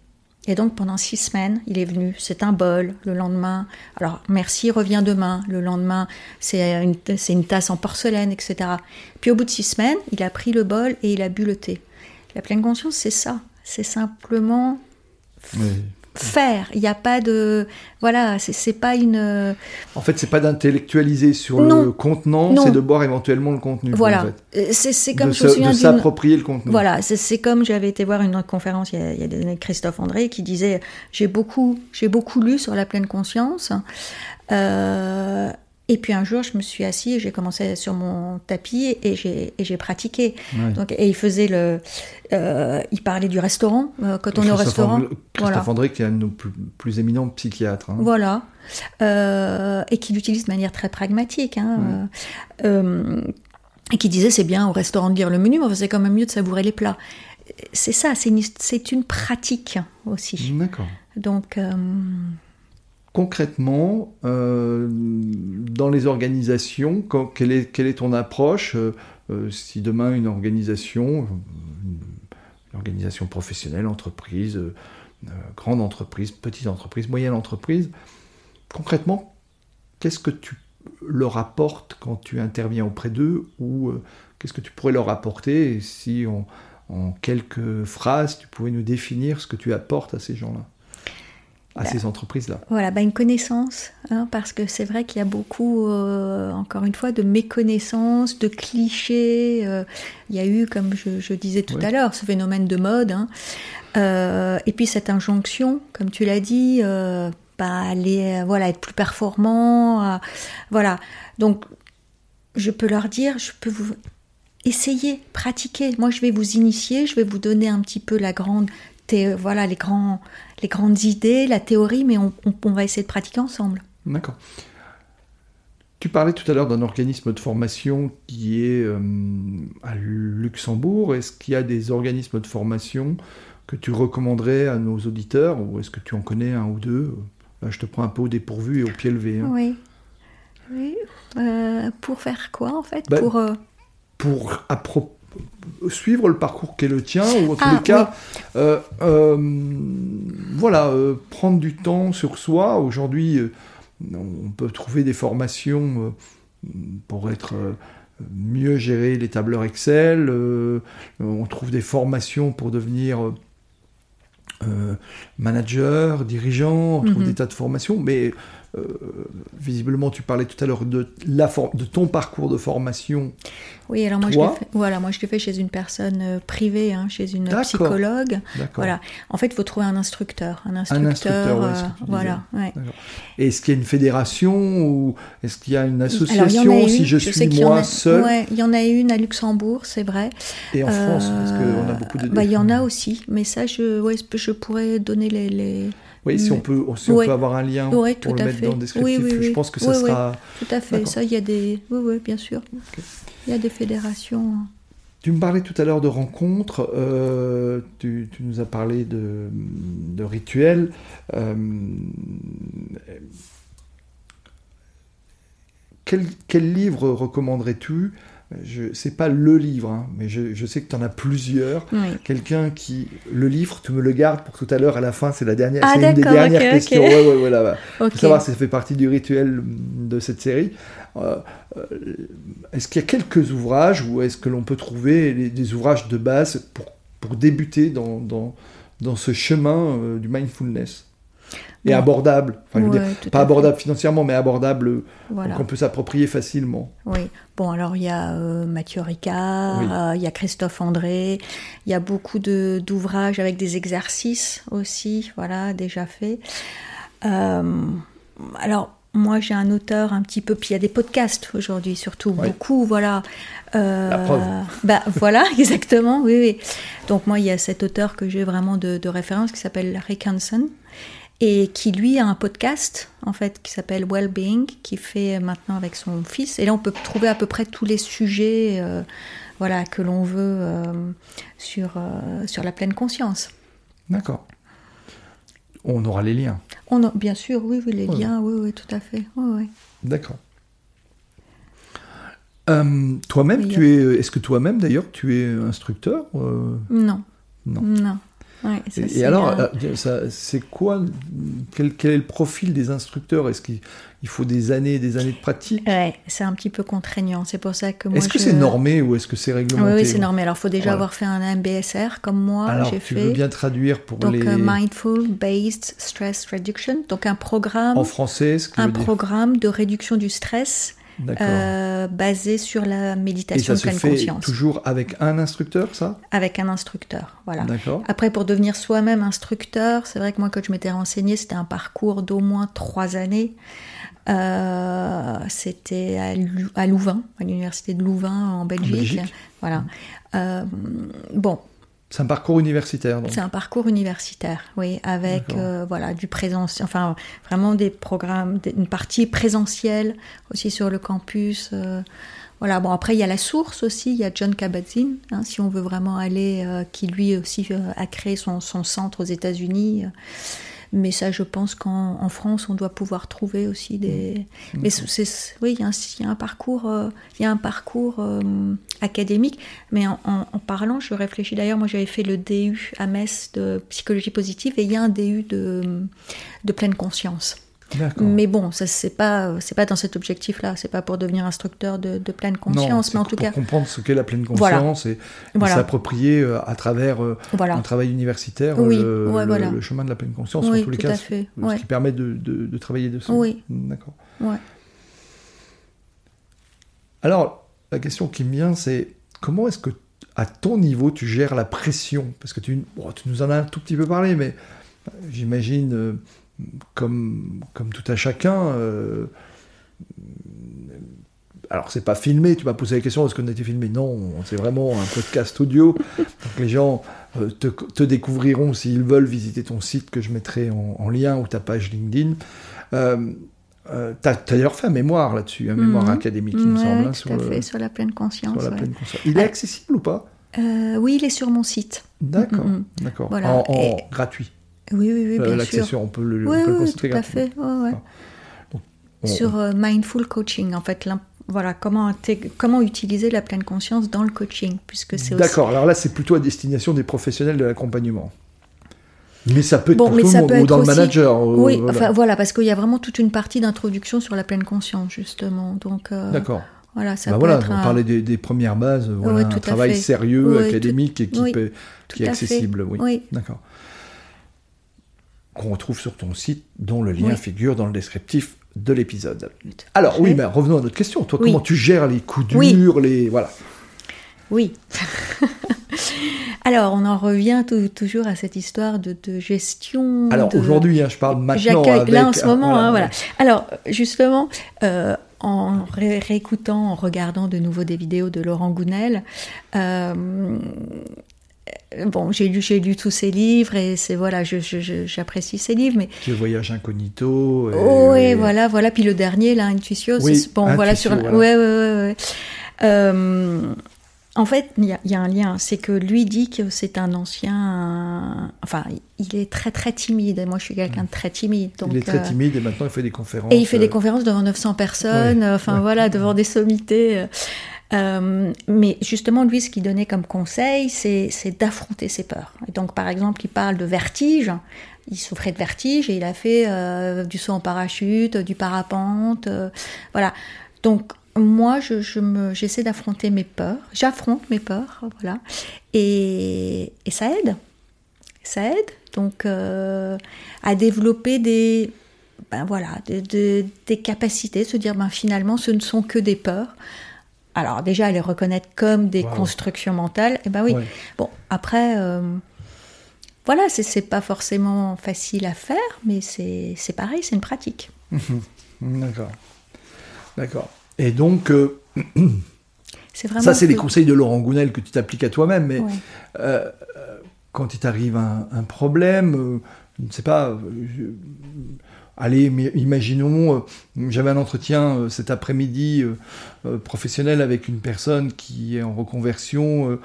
Et donc pendant six semaines, il est venu, c'est un bol, le lendemain, alors merci, revient demain, le lendemain, c'est une, une tasse en porcelaine, etc. Puis au bout de six semaines, il a pris le bol et il a bu le thé. La pleine conscience, c'est ça, c'est simplement faire. Il n'y a pas de. Voilà, c'est pas une. En fait, c'est pas d'intellectualiser sur le contenant, c'est de boire éventuellement le contenu. Voilà. Euh, c'est comme de, de s'approprier le contenu. Voilà, c'est comme j'avais été voir une conférence il y a, il y a des années, Christophe André, qui disait J'ai beaucoup, beaucoup lu sur la pleine conscience. Euh, et puis un jour, je me suis assis et j'ai commencé sur mon tapis et j'ai pratiqué. Donc, et il faisait le. Euh, il parlait du restaurant, euh, quand on est au restaurant. Christophe André, qui est un de nos plus, éminents psychiatres. Hein. Voilà. Euh, et qui l'utilise de manière très pragmatique. Hein, et qui disait c'est bien au restaurant de lire le menu, mais c'est quand même mieux de savourer les plats. C'est ça, c'est une, une, pratique aussi. D'accord. Donc concrètement, euh, dans les organisations, quelle, est, ton approche euh, euh, Si demain une organisation, une, organisation professionnelle, entreprise, grande entreprise, petite entreprise, moyenne entreprise, concrètement, qu'est-ce que tu leur apportes quand tu interviens auprès d'eux ou qu'est-ce que tu pourrais leur apporter si en quelques phrases tu pouvais nous définir ce que tu apportes à ces gens-là? À bah, ces entreprises-là Voilà, bah une connaissance, hein, parce que c'est vrai qu'il y a beaucoup, euh, encore une fois, de méconnaissances, de clichés. Euh, il y a eu, comme je, disais tout à l'heure, ce phénomène de mode. Hein. Euh, et puis cette injonction, comme tu l'as dit, bah, aller, voilà, être plus performant. voilà. Donc, je peux leur dire, je peux vous essayer, pratiquer. Moi, je vais vous initier, je vais vous donner un petit peu la grande voilà les, grands, les grandes idées, la théorie, mais on, va essayer de pratiquer ensemble. D'accord. Tu parlais tout à l'heure d'un organisme de formation qui est euh, à Luxembourg. Est-ce qu'il y a des organismes de formation que tu recommanderais à nos auditeurs ou est-ce que tu en connais un ou deux? Je te prends un peu au dépourvu et au pied levé. Hein. Oui. Oui. pour faire quoi en fait? Ben, Pour. Pour appro- suivre le parcours qui est le tien, ou en tous Ah, les cas, euh, euh, voilà, euh, prendre du temps sur soi. Aujourd'hui, on peut trouver des formations pour être mieux gérer les tableurs Excel. on trouve des formations pour devenir manager, dirigeant. On trouve Mhm. des tas de formations, mais euh, visiblement, tu parlais tout à l'heure de, la de ton parcours de formation. Oui, alors moi je l'ai fait. Voilà, moi je l'ai fait chez une personne euh, privée, hein, chez une psychologue. Voilà. En fait, il faut trouver un instructeur, un instructeur. instructeur, ouais, euh, voilà. ouais. Est-ce qu'il y a une fédération ou est-ce qu'il y a une Alors, association si je, suis moi a- seul ouais, il y en a une à Luxembourg, c'est vrai. et en France Parce qu'on a beaucoup de. bah, il y en a aussi, mais ça, je, je pourrais donner les. les... Oui, si mais- on peut, si on peut avoir un lien Ouais, pour le mettre fait. dans le descriptif, Oui, oui, je oui. pense que ça Oui, oui. sera. Tout à fait. Ça, il y a des. Oui, oui, bien sûr. Il y a des fédérations. Tu me parlais tout à l'heure de rencontres, euh, tu, tu nous as parlé de, de rituels. euh, quel, quel livre recommanderais-tu je, C'est pas le livre, hein, mais je, je sais que tu en as plusieurs. Oui. Quelqu'un qui. Le livre, tu me le gardes pour tout à l'heure, à la fin, c'est la dernière. Ah, c'est une des dernières questions. Ouais, ouais, ouais, là, va. Ok. Faut savoir si ça fait partie du rituel de cette série. Euh, euh, est-ce qu'il y a quelques ouvrages ou est-ce que l'on peut trouver les- des ouvrages de base pour, pour débuter dans, dans, dans ce chemin euh, du mindfulness? Et abordable. Enfin, je veux Ouais, dire, tout pas abordable financièrement, mais abordable euh, Voilà. qu'on peut s'approprier facilement. Oui. Bon, alors il y a euh, Mathieu Ricard, Oui. euh, il y a Christophe André, il y a beaucoup de- d'ouvrages avec des exercices aussi, voilà, déjà faits. Euh, alors, moi, j'ai un auteur un petit peu, puis il y a des podcasts aujourd'hui, surtout, beaucoup, voilà. Euh, La preuve. Bah, voilà, exactement, oui, oui. Donc, moi, il y a cet auteur que j'ai vraiment de, de référence qui s'appelle Rick Hansen et qui lui a un podcast en fait qui s'appelle Wellbeing qui fait maintenant avec son fils et là on peut trouver à peu près tous les sujets euh, voilà que l'on veut euh, sur euh, sur la pleine conscience. D'accord. On aura les liens. On a, bien sûr oui oui les Ouais. liens oui oui tout à fait oui oui. D'accord. Euh, toi-même, tu es. Est-ce que toi-même, d'ailleurs, tu es instructeur euh, Non Non. non. Ouais, ça, Et, alors, euh, c'est quoi quel, quel est le profil des instructeurs? Est-ce qu'il il faut des années et des années de pratique? Ouais, c'est un petit peu contraignant. C'est pour ça que moi Est-ce que je- c'est normé ou est-ce que c'est réglementé? Oui, c'est normé. Alors, il faut déjà Voilà. avoir fait un MBSR comme moi, Alors, j'ai tu fait. veux bien traduire pour donc, les. un Mindful Based Stress Reduction, donc un programme, En français, ce que un programme de réduction du stress. Euh, basé sur la et méditation ça de se pleine fait conscience, toujours avec un instructeur, ça? Avec un instructeur. Voilà. D'accord. Après, pour devenir soi-même instructeur, c'est vrai que moi, quand je m'étais renseignée, c'était un parcours d'au moins trois années. Euh, c'était à, Lou- à Louvain, à l'université de Louvain en Belgique. Belgique. Voilà. Euh, bon, C'est un parcours universitaire, c'est un parcours universitaire, oui, avec euh, voilà du présentiel, enfin vraiment des programmes, des- une partie présentielle aussi sur le campus. euh, voilà, bon après il y a la source aussi, il y a John Kabat-Zinn, hein, si on veut vraiment aller, euh, qui lui aussi a créé son, son centre aux États-Unis. Mais ça, je pense qu'en en France, on doit pouvoir trouver aussi des. Mais c'est, oui, il y, a un- il y a un parcours, euh, il y a un parcours euh, académique. Mais en, en- en parlant, je réfléchis. D'ailleurs, moi, j'avais fait le DU à Metz de psychologie positive, et il y a un DU de, de pleine conscience. D'accord. Mais bon, ça c'est pas, c'est pas dans cet objectif-là. C'est pas pour devenir instructeur de, de pleine conscience, non, mais en tout pour cas, comprendre ce qu'est la pleine conscience et, et Voilà. s'approprier euh, à travers euh, voilà. un travail universitaire Oui, le, ouais, le- chemin de la pleine conscience Oui, en tous les tout cas à fait, ce ouais. qui permet de, de- de travailler dessus Oui. d'accord Ouais. alors la question qui me vient c'est comment est-ce que à ton niveau tu gères la pression? Parce que tu, bon, tu nous en as un tout petit peu parlé mais euh, j'imagine euh, comme, comme tout à chacun euh, alors c'est pas filmé, tu m'as posé la question est-ce qu'on a été filmé? Non, c'est vraiment un podcast audio. Donc les gens euh, te, te découvriront s'ils veulent visiter ton site que je mettrai en, en lien ou ta page LinkedIn. Euh, euh, tu as d'ailleurs fait un mémoire là-dessus, un mémoire Mhm. académique, il me semble, hein, tout sur, à le- fait, sur la pleine conscience. sur la ouais. pleine conscience. Il est Ah. accessible ou pas? Oui, il est sur mon site. D'accord, Mhm. d'accord. Voilà, En, en et- gratuit. Oui, oui, oui, bien L'accessoire, on peut le, oui, on peut le oui, consulter tout à fait. ouais. On- Sur euh, mindful coaching, en fait, voilà, comment, intég- comment utiliser la pleine conscience dans le coaching, puisque c'est aussi... D'accord, alors là, c'est plutôt à destination des professionnels de l'accompagnement. Mais ça peut être Bon, pour mais tout le ça monde, peut ou être dans le aussi- manager. euh, Oui, voilà. enfin voilà, parce qu'il y a vraiment toute une partie d'introduction sur la pleine conscience, justement. Donc, euh, D'accord. voilà, ça Bah peut voilà, être on un- parlait des, des premières bases, euh, voilà, un travail sérieux, académique et qui, oui, peut- tout qui est fait. accessible. Oui. D'accord. Qu'on retrouve sur ton site, dont le lien Oui. figure dans le descriptif de l'épisode. Alors oui, mais revenons à notre question. Toi, Oui. comment tu gères les coups durs, Oui. les voilà. Oui. Alors, on en revient tou- toujours à cette histoire de, de gestion. Alors de- aujourd'hui, hein, je parle maintenant avec. là en ce moment, hein, voilà. ouais. Alors, justement, euh, en ré- réécoutant, en regardant de nouveau des vidéos de Laurent Gounel, euh, bon, j'ai lu, j'ai lu tous ses livres et c'est voilà, j'apprécie ses livres, mais Tu voyage incognito. et- Oh, et- oui, voilà, voilà. Puis le dernier, là, Intuitio, Oui, bon, voilà sur. Ouais, voilà. ouais, ouais, ouais. Euh, en fait, il y, a- il y a un lien. C'est que lui dit que c'est un ancien. Enfin, il est très très timide. Et moi, je suis quelqu'un de très timide. Donc, il est très euh, timide et maintenant il fait des conférences. et il fait des euh, conférences devant 900 personnes, Ouais, euh, enfin ouais. voilà, devant des sommités. Euh. Mais justement, lui, ce qu'il donnait comme conseil, c'est d'affronter ses peurs. Et donc, par exemple, il parle de vertige. Il souffrait de vertige et il a fait euh, du saut en parachute, du parapente. euh, voilà. Donc, moi, j'essaie d'affronter mes peurs. J'affronte mes peurs, voilà. Et, ça aide. Ça aide. Donc, à développer des, ben voilà, de- de- des capacités, se dire ben finalement ce ne sont que des peurs. Alors déjà les reconnaître comme des Wow. constructions mentales, et ben oui. Ouais. Bon après, euh, voilà, c'est pas forcément facile à faire, mais c'est c'est pareil, c'est une pratique. D'accord. D'accord. Et donc, euh, ça, c'est les conseils de Laurent Gounel que tu t'appliques à toi-même, mais Ouais. euh, euh, quand il t'arrive un, un problème, je ne sais pas, je- allez, mais imaginons, euh, j'avais un entretien euh, cet après-midi euh, professionnel avec une personne qui est en reconversion,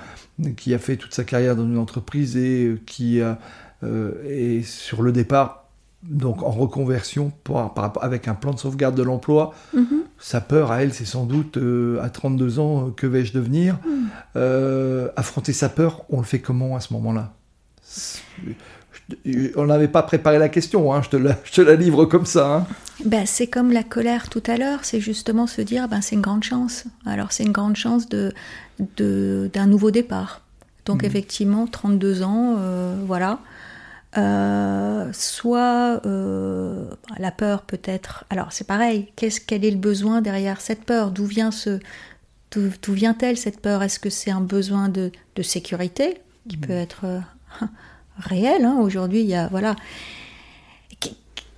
qui a fait toute sa carrière dans une entreprise et qui est sur le départ, donc en reconversion, par- par rapport- avec un plan de sauvegarde de l'emploi. Mhm. Sa peur à elle, c'est sans doute à 32 ans, que vais-je devenir? Mm. Euh, Affronter sa peur, on le fait comment à ce moment-là? On n'avait pas préparé la question, hein, je, te la, je te la livre comme ça. hein. Ben, c'est comme la colère tout à l'heure, c'est justement se dire ben, c'est une grande chance. Alors c'est une grande chance de, de- d'un nouveau départ. Donc effectivement, 32 ans, euh, voilà. Euh, soit euh, la peur peut-être. Alors c'est pareil. Qu'est-ce quel est le besoin derrière cette peur? D'où vient ce d'où, vient-elle cette peur? Est-ce que c'est un besoin de, de sécurité qui peut être euh, réel hein Aujourd'hui, il y a voilà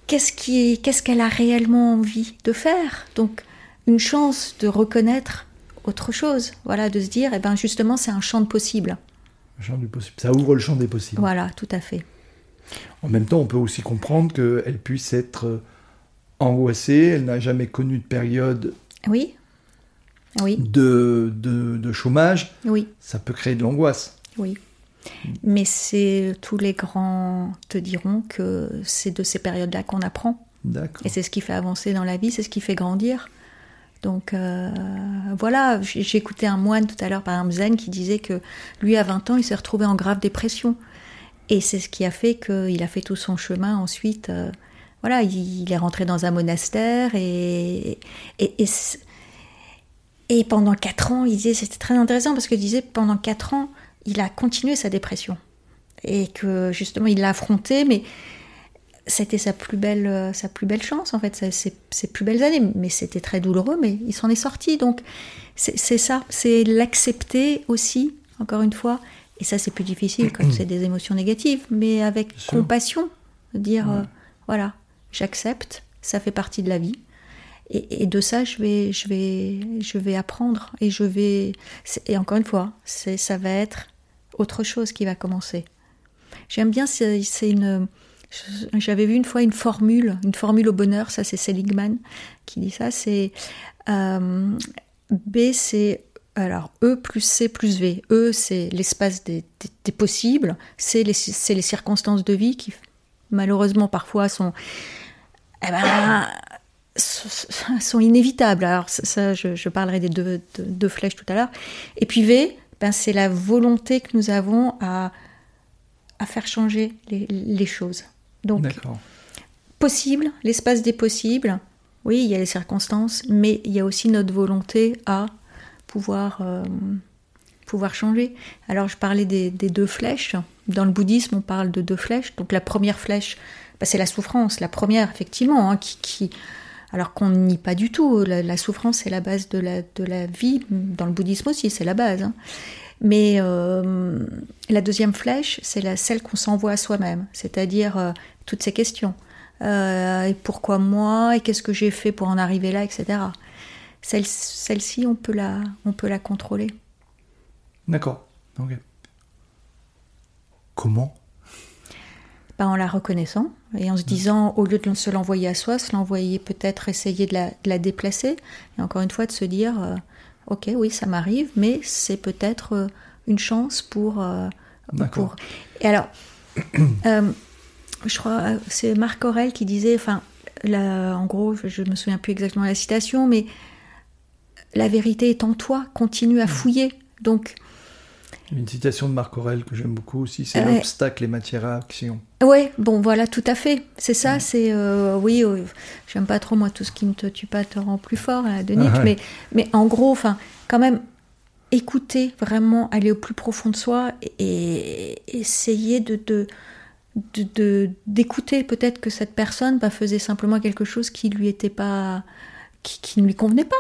qu'est-ce qui, qu'est-ce qu'elle a réellement envie de faire? Donc, une chance de reconnaître autre chose, voilà, de se dire, eh ben justement, c'est un champ de possible. Le champ du possible. Ça ouvre le champ des possibles. Voilà, tout à fait. En même temps, on peut aussi comprendre qu'elle puisse être euh, angoissée, elle n'a jamais connu de période Oui, oui, de, de, de chômage, oui, ça peut créer de l'angoisse. oui. Mais c'est tous les grands te diront que c'est de ces périodes-là qu'on apprend. Et c'est ce qui fait avancer dans la vie, c'est ce qui fait grandir. Donc euh, voilà, écouté un moine tout à l'heure, par exemple Zen, qui disait que lui, à 20 ans, il s'est retrouvé en grave dépression. Et c'est ce qui a fait qu'il a fait tout son chemin ensuite. euh, voilà, il, il est rentré dans un monastère et, et, et pendant 4 ans, il disait, c'était très intéressant parce qu'il disait pendant 4 ans, il a continué sa dépression. Et que justement, il l'a affronté, mais c'était sa plus belle euh, sa plus belle chance en fait ses, ses plus belles années. Mais c'était très douloureux mais il s'en est sorti. Donc c'est ça. C'est l'accepter aussi encore une fois. Et ça c'est plus difficile quand c'est des émotions négatives. Mais avec compassion dire euh, voilà j'accepte ça fait partie de la vie et, de ça je vais je vais je vais apprendre et je vais c'est- et encore une fois c'est ça va être autre chose qui va commencer j'aime bien c'est c'est une j'avais vu une fois une formule, une formule au bonheur, ça c'est Seligman qui dit ça, c'est euh, B c'est alors E plus C plus V. E c'est l'espace des, des- possibles, C les- c'est les circonstances de vie qui malheureusement parfois sont, eh ben, sont inévitables. Alors ça, je, parlerai des deux, flèches tout à l'heure. Et puis V, ben, c'est la volonté que nous avons à, à faire changer les, choses. Donc, possible, l'espace des possibles. Oui, il y a les circonstances, mais il y a aussi notre volonté à pouvoir, euh, pouvoir changer. Alors, je parlais des, deux flèches. Dans le bouddhisme, on parle de deux flèches. Donc, la première flèche, ben, c'est la souffrance. La première, effectivement, hein, qui alors qu'on nie pas du tout. La, souffrance, c'est la base de la, vie. Dans le bouddhisme aussi, c'est la base. Hein. Mais euh, la deuxième flèche, c'est celle qu'on s'envoie à soi-même, c'est-à-dire euh, toutes ces questions. Euh, et pourquoi moi? Et qu'est-ce que j'ai fait pour en arriver là, etc. Celle, ci on peut la, on peut la contrôler. D'accord. Comment En la reconnaissant et en se disant, au lieu de se l'envoyer à soi, se l'envoyer peut-être essayer de la, déplacer. Et encore une fois, de se dire, euh, ok, oui, ça m'arrive, mais c'est peut-être euh, une chance pour, euh, pour... Et alors, je crois, c'est Marc Aurel qui disait, enfin, en gros, je me souviens plus exactement de la citation, mais la vérité est en toi, continue à mm. fouiller. Donc, une citation de Marc Aurel que j'aime beaucoup aussi, c'est l'obstacle et matière à action. Oui, bon voilà, tout à fait. C'est ça, c'est euh, oui, euh, j'aime pas trop moi tout ce qui ne te tue pas te rend plus fort, à de Nietzsche, mais, mais en gros, enfin, quand même, écouter vraiment, aller au plus profond de soi et, essayer de, de d'écouter peut-être que cette personne bah, faisait simplement quelque chose qui lui était pas qui, qui ne lui convenait pas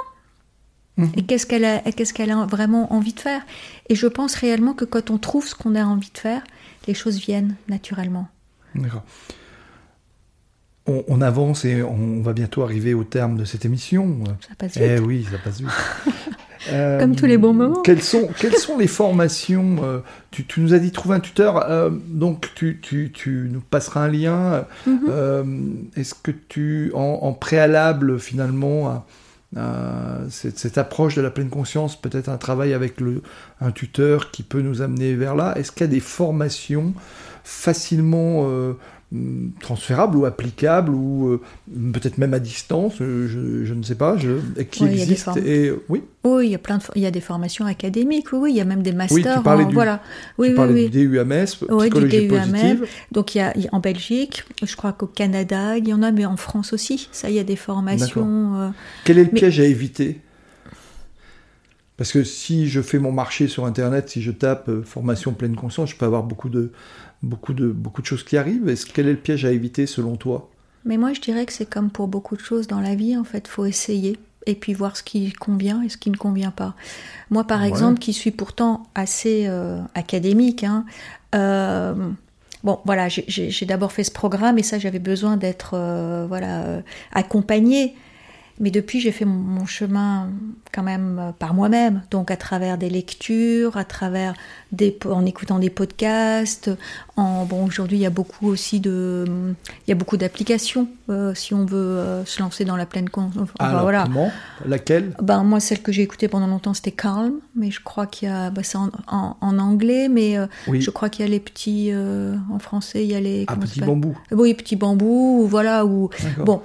Mhm. Et qu'est-ce qu'elle a, qu'est-ce qu'elle a vraiment envie de faire? Et je pense réellement que quand on trouve ce qu'on a envie de faire, les choses viennent naturellement. D'accord. On, avance et on va bientôt arriver au terme de cette émission. Ça passe vite. Eh oui, ça passe vite. Euh, Comme tous les bons moments. Quelles sont, quelles sont les formations euh, tu, nous as dit trouver un tuteur, euh, donc tu, tu, tu, nous passeras un lien. Mhm. Est-ce que tu, en, en préalable finalement euh, cette, approche de la pleine conscience, peut-être un travail avec le, un tuteur qui peut nous amener vers là. Est-ce qu'il y a des formations facilement euh, transférables ou applicables ou euh, peut-être même à distance, je, ne sais pas, qui existent et oui. Oui, il y a plein de, il y a des formations académiques, oui, il y a même des masters. Oui, tu parlais du, voilà. Oui, tu oui, du DUAMS, psychologie positive. Donc il y, a, en Belgique, je crois qu'au Canada, il y en a, mais en France aussi. Ça, il y a des formations. Quel est le piège à éviter? Parce que si je fais mon marché sur Internet, si je tape formation pleine conscience, je peux avoir beaucoup de, beaucoup de, beaucoup de choses qui arrivent. Est-ce, quel est le piège à éviter selon toi? Mais moi, je dirais que c'est comme pour beaucoup de choses dans la vie, en fait, faut essayer et puis voir ce qui convient et ce qui ne convient pas. Moi, par exemple, qui suis pourtant assez euh, académique, hein, euh, bon, voilà, j'ai, d'abord fait ce programme et ça, j'avais besoin d'être, euh, voilà, accompagnée. Mais depuis, j'ai fait mon chemin quand même par moi-même, donc à travers des lectures, à travers des, en écoutant des podcasts. En, bon, aujourd'hui, il y a beaucoup aussi de, il y a beaucoup d'applications euh, si on veut euh, se lancer dans la pleine conscience. Alors, voilà. comment? Laquelle? Ben moi, celle que j'ai écoutée pendant longtemps, c'était Calm, mais je crois qu'il y a, ben, c'est en, en, anglais, mais je crois qu'il y a les petits, en français, il y a les. Ah, petits bambous. Oui, petits bambous, voilà, ou bon.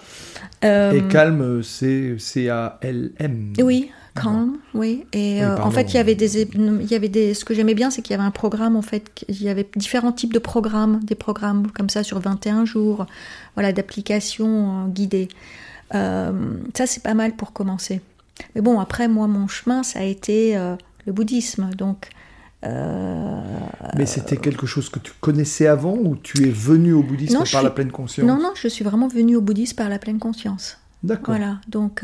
Et Calm, c'est C-A-L-M. Oui, Calm, oui. Et euh, en fait, il y avait des, il y avait des. Ce que j'aimais bien, c'est qu'il y avait un programme. En fait, il y avait différents types de programmes, des programmes comme ça sur 21 jours, voilà, d'applications euh, guidées. Euh, ça, c'est pas mal pour commencer. Mais bon, après, moi, mon chemin, ça a été le bouddhisme, donc. Mais c'était quelque chose que tu connaissais avant ou tu es venu au bouddhisme par la pleine conscience Non, non, je suis vraiment venu au bouddhisme par la pleine conscience. D'accord. Voilà, donc,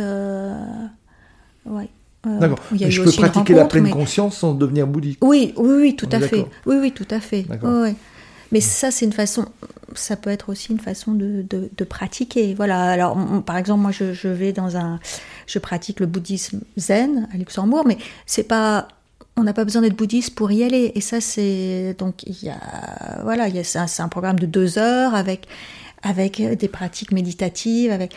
ouais. Euh, D'accord. Mais je peux pratiquer la pleine conscience sans devenir bouddhique. Oui, oui, oui, tout à fait. Oui, oui, tout à fait. Mais ça, c'est une façon. Ça peut être aussi une façon de, de, pratiquer. Voilà. Alors, par exemple, moi, je, je, vais dans un. Je pratique le bouddhisme zen à Luxembourg, mais c'est pas. On n'a pas besoin d'être bouddhiste pour y aller. Et ça, c'est donc il y a voilà, il y a c'est un, programme de deux heures avec avec des pratiques méditatives, avec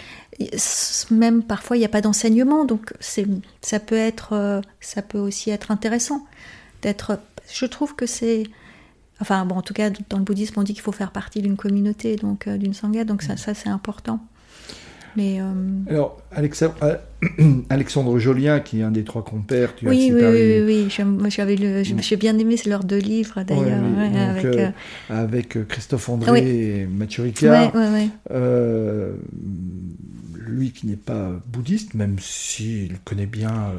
même parfois il n'y a pas d'enseignement, donc c'est ça peut être ça peut aussi être intéressant d'être. Je trouve que c'est Enfin, bon, en tout cas, dans le bouddhisme, on dit qu'il faut faire partie d'une communauté, donc d'une sangha, donc ça, ça c'est important. Mais euh, Alors, Alexandre, euh, Alexandre Jolien, qui est un des trois compères, tu oui, as oui, oui, oui, oui, j'ai bien aimé leurs deux livres d'ailleurs, avec, euh, avec, Christophe André et Mathieu Ricard. Lui qui n'est pas bouddhiste, même s'il connaît bien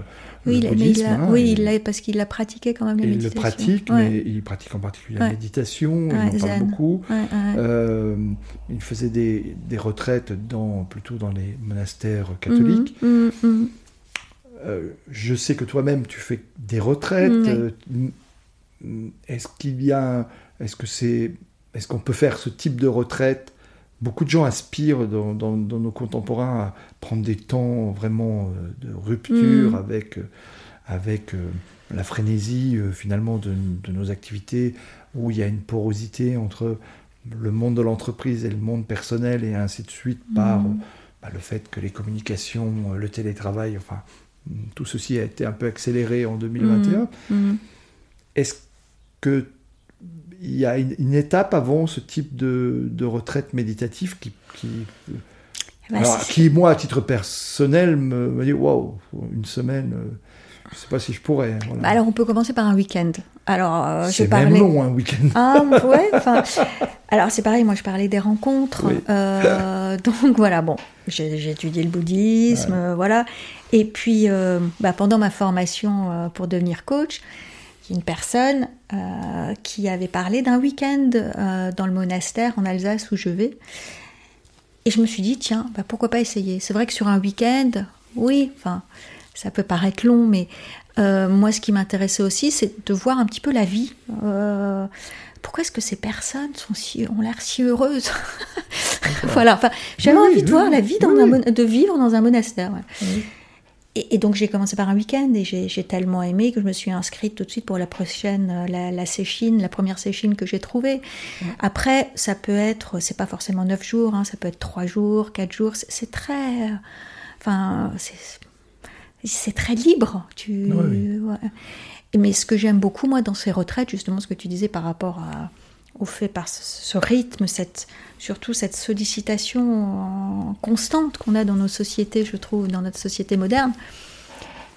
oui, le bouddhisme. Hein, oui, il parce qu'il a pratiqué quand même la il méditation. Il le pratique, mais il pratique en particulier la méditation, il en parle beaucoup. Euh, il faisait des, des, retraites dans, plutôt dans les monastères catholiques. Mhm, mhm, mhm. Euh, je sais que toi-même, tu fais des retraites. Euh, est-ce qu'il y a... Est-ce que c'est... Est-ce qu'on peut faire ce type de retraite beaucoup de gens aspirent dans, nos contemporains à prendre des temps vraiment euh, de rupture mm. avec, euh, avec euh, la frénésie finalement de, nos activités, où il y a une porosité entre le monde de l'entreprise et le monde personnel, et ainsi de suite, par mm. bah, le fait que les communications, le télétravail, enfin, tout ceci a été un peu accéléré en 2021. Mm. Est-ce que il y a une, étape avant ce type de, de retraite méditative qui, qui, bah, qui, moi, à titre personnel, me, me dit waouh, une semaine, euh, je ne sais pas si je pourrais. Bah, alors, on peut commencer par un week-end. Alors, euh, c'est même long, un week-end. Ah, ouais, Alors, c'est pareil, moi, je parlais des rencontres. Euh, donc, voilà, bon, j'ai étudié le bouddhisme, voilà. Et puis, bah, pendant ma formation pour devenir coach, une personne euh, qui avait parlé d'un week-end euh, dans le monastère en Alsace où je vais. Et je me suis dit, tiens, bah, pourquoi pas essayer? C'est vrai que sur un week-end, oui, enfin, ça peut paraître long, mais euh, moi, ce qui m'intéressait aussi, c'est de voir un petit peu la vie. pourquoi est-ce que ces personnes sont si, ont l'air si heureuses? Voilà, enfin, j'avais envie de voir la vie, dans un, de vivre dans un monastère. Et, donc j'ai commencé par un week-end et j'ai tellement aimé que je me suis inscrite tout de suite pour la prochaine, euh, la, la séchine, la première séchine que j'ai trouvée. Après, ça peut être, c'est pas forcément neuf jours, hein, ça peut être trois jours, quatre jours, c'est très, enfin, c'est très libre. Tu, Mais ce que j'aime beaucoup moi dans ces retraites, justement, ce que tu disais par rapport à au fait par ce rythme, surtout cette sollicitation constante qu'on a dans nos sociétés, je trouve, dans notre société moderne,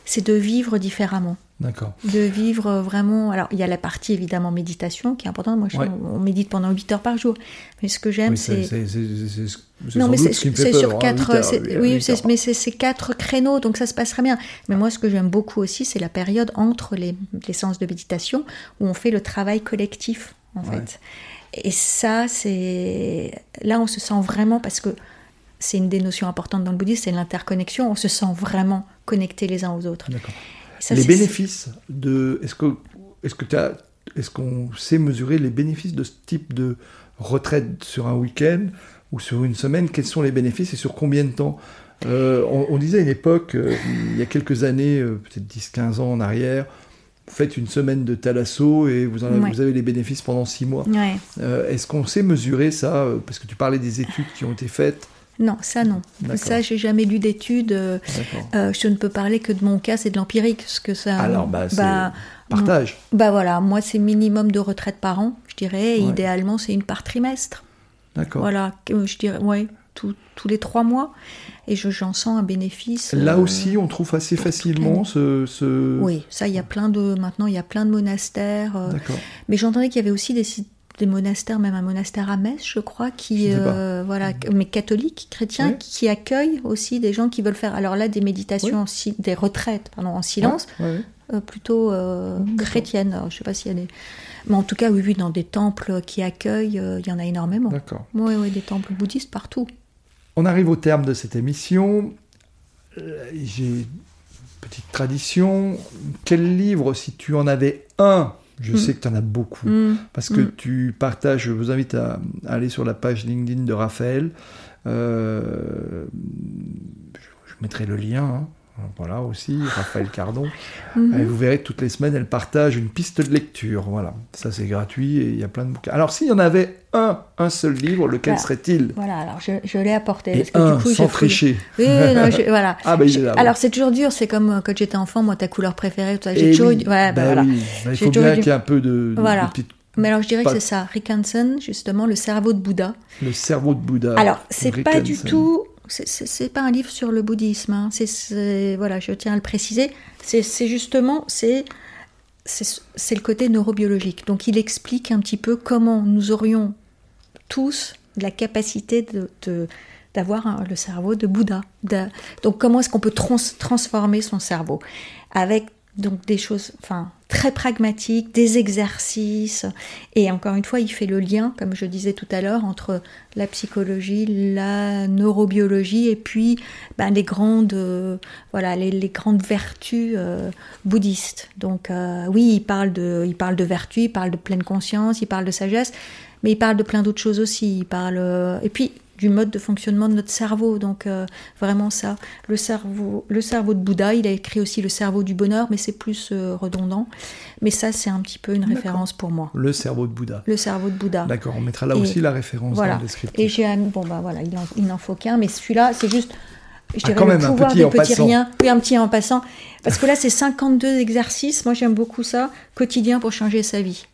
c'est de vivre différemment. D'accord. De vivre vraiment. Alors, il y a la partie évidemment méditation qui est importante. Moi, on médite pendant 8 heures par jour. Mais ce que j'aime, c'est. Non, mais c'est sur hein, quatre. oui, mais c'est ces quatre créneaux, donc ça se passera bien. Mais moi, ce que j'aime beaucoup aussi, c'est la période entre les, les séances de méditation où on fait le travail collectif en fait. Et ça, c'est là, on se sent vraiment parce que c'est une des notions importantes dans le bouddhisme, c'est l'interconnexion. On se sent vraiment connectés les uns aux autres. les bénéfices de, est-ce que, est-ce que tu as, est-ce qu'on sait mesurer les bénéfices de ce type de retraite sur un week-end ou sur une semaine? Quels sont les bénéfices et sur combien de temps? Euh, on, disait à une époque, euh, il y a quelques années, euh, peut-être 10-15 ans en arrière, vous faites une semaine de Talasso et vous, vous avez les bénéfices pendant six mois. Euh, est-ce qu'on sait mesurer ça? Parce que tu parlais des études qui ont été faites. Non, ça non. Ça, j'ai jamais lu d'études. Euh, je ne peux parler que de mon cas, c'est de l'empirique. Ce que ça. Alors, bah, bah partage. Bah voilà, moi c'est minimum de retraite par an, je dirais. Et idéalement, c'est une par trimestre. D'accord. Voilà, je dirais, ouais, tous les trois mois et j'en sens un bénéfice. Là euh, aussi, on trouve assez facilement ce, Oui, ça, il y a plein de maintenant, il y a plein de monastères. Euh, mais j'entendais qu'il y avait aussi des, des monastères, même un monastère à Metz, je crois, qui euh, voilà, mais catholique, chrétien, qui accueille aussi des gens qui veulent faire. Alors là, des méditations, des retraites, pardon, en silence, plutôt chrétiennes. je sais pas s'il y a des. Mais en tout cas, oui, oui, dans des temples qui accueillent, il y en a énormément. D'accord. Oui, oui, des temples bouddhistes partout. On arrive au terme de cette émission. Euh, j'ai une petite tradition. Quel livre, si tu en avais un, je mm. sais que tu en as beaucoup, mm. parce que mm. tu partages, je vous invite à, aller sur la page LinkedIn de Raphaël. Euh, je, mettrai le lien. Hein. Voilà aussi, Raphaël Cardon. Mhm. vous verrez, toutes les semaines, elle partage une piste de lecture. Voilà, ça c'est gratuit et il y a plein de bouquins. Alors s'il y en avait un, un seul livre, lequel serait-il? Voilà, alors je, l'ai apporté. parce que, du coup, sans tricher. Oui, non, voilà. ah, là, alors c'est toujours dur, c'est comme euh, quand j'étais enfant, moi ta couleur préférée, j'ai toujours bah, bah, voilà. il faut bien qu'il y ait un peu de, de, Mais alors je dirais Pas- que c'est ça, Rick Hansen, justement, le cerveau de Bouddha. Le cerveau de Bouddha. Alors, c'est Rick pas du tout. C'est- pas un livre sur le bouddhisme. hein. C'est- voilà, je tiens à le préciser. C'est justement c'est le côté neurobiologique. Donc, il explique un petit peu comment nous aurions tous la capacité de, d'avoir le cerveau de Bouddha. Donc, comment est-ce qu'on peut trans- transformer son cerveau avec donc des choses, enfin très pragmatiques, des exercices. Et encore une fois, il fait le lien, comme je disais tout à l'heure, entre la psychologie, la neurobiologie et puis ben, les grandes, euh, voilà, les, grandes vertus euh, bouddhistes. Donc euh, oui, il parle de, il parle de il parle de pleine conscience, il parle de sagesse, mais il parle de plein d'autres choses aussi. Il parle et puis du mode de fonctionnement de notre cerveau. Donc euh, vraiment ça, le cerveau, le cerveau de Bouddha. Il a écrit aussi le cerveau du bonheur, mais c'est plus euh, redondant. Mais ça, c'est un petit peu une référence pour moi. Le cerveau de Bouddha. Le cerveau de Bouddha. D'accord, on mettra là Et aussi la référence Voilà. dans le descriptif. Et j'ai un- bon bah voilà, il en, il n'en faut qu'un, mais celui-là, c'est juste. Je Ah, dirais quand le même, un pouvoir petit des en petits passant. riens. Oui, un petit en passant. Parce que là, c'est 52 exercices. Moi, j'aime beaucoup ça. Quotidien pour changer sa vie.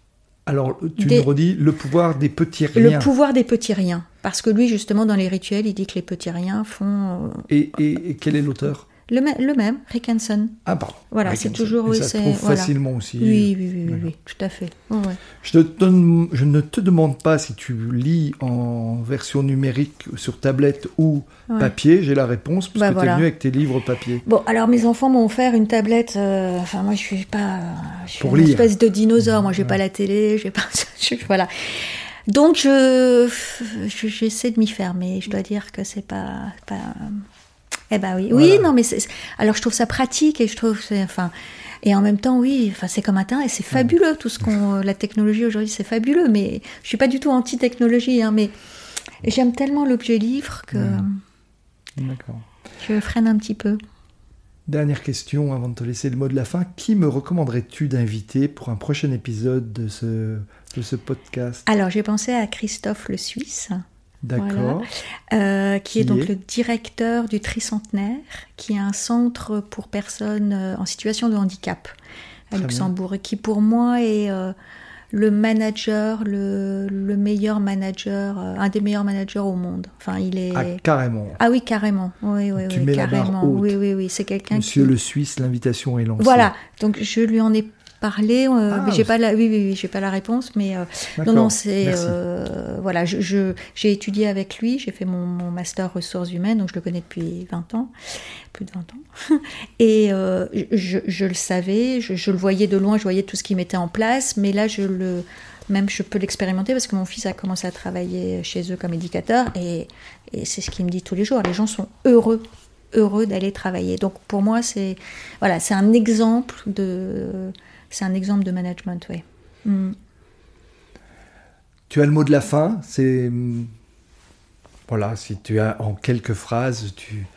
Alors, tu Des- nous redis le pouvoir des petits riens. Le pouvoir des petits riens. Parce que lui, justement, dans les rituels, il dit que les petits riens font. euh, Et, et- et quel est l'auteur? Le, le même, Rick Hansen. Ah, pardon. Voilà, c'est toujours- Et oui, ça se c'est- trouve voilà. facilement aussi. Oui, oui, oui, oui, tout à fait. Ouais, ouais. Je, te donne- je ne te demande pas si tu lis en version numérique sur tablette ou Ouais. papier. J'ai la réponse parce Bah, que tu es voilà. venu avec tes livres papier. Bon, alors mes enfants m'ont offert une tablette. euh, Enfin, moi, je suis pas. Je suis Pour une lire. espèce de dinosaure. Moi, j'ai pas la télé. J'ai pas. voilà. Donc, je je- j'essaie de m'y faire, mais je dois dire que c'est pas pas. Eh ben oui, oui, non, mais alors je trouve ça pratique et je trouve enfin. Et en même temps, oui, enfin, c'est comme Internet, c'est fabuleux tout ce qu'on, la technologie aujourd'hui, c'est fabuleux. Mais je suis pas du tout anti-technologie, hein, mais j'aime tellement l'objet livre que D'accord. je freine un petit peu. Dernière question avant de te laisser le mot de la fin. Qui me recommanderais-tu d'inviter pour un prochain épisode de ce, de ce podcast? Alors, j'ai pensé à Christophe le Suisse, D'accord. euh, qui, Qui est donc est? le directeur du Tricentenaire, qui est un centre pour personnes euh, en situation de handicap à Luxembourg, et qui pour moi est euh, le manager, le, le meilleur manager, euh, un des meilleurs managers au monde. Enfin, il est. Ah, carrément. Ah oui, carrément. Oui, oui, Tu oui, mets la barre carrément. haute. Oui, oui, oui. C'est quelqu'un Monsieur qui. le Suisse, l'invitation est lancée. Voilà. Donc je lui en ai parlé. euh, Ah, j'ai pas la. Oui, oui, oui. J'ai pas la réponse, mais. euh, non, non, c'est euh, voilà. Je, je- j'ai étudié avec lui. J'ai fait mon, mon master ressources humaines, donc je le connais depuis 20 ans, plus de 20 ans. Et je, je le savais, je, je le voyais de loin, je voyais tout ce qu'il mettait en place, mais là, je le même je peux l'expérimenter parce que mon fils a commencé à travailler chez eux comme éducateur et, et c'est ce qu'il me dit tous les jours. Les gens sont heureux heureux d'aller travailler. Donc pour moi, c'est voilà, c'est un exemple de c'est un exemple de management, oui. Mm. Tu as le mot de la fin. C'est voilà. Si tu as en quelques phrases, tu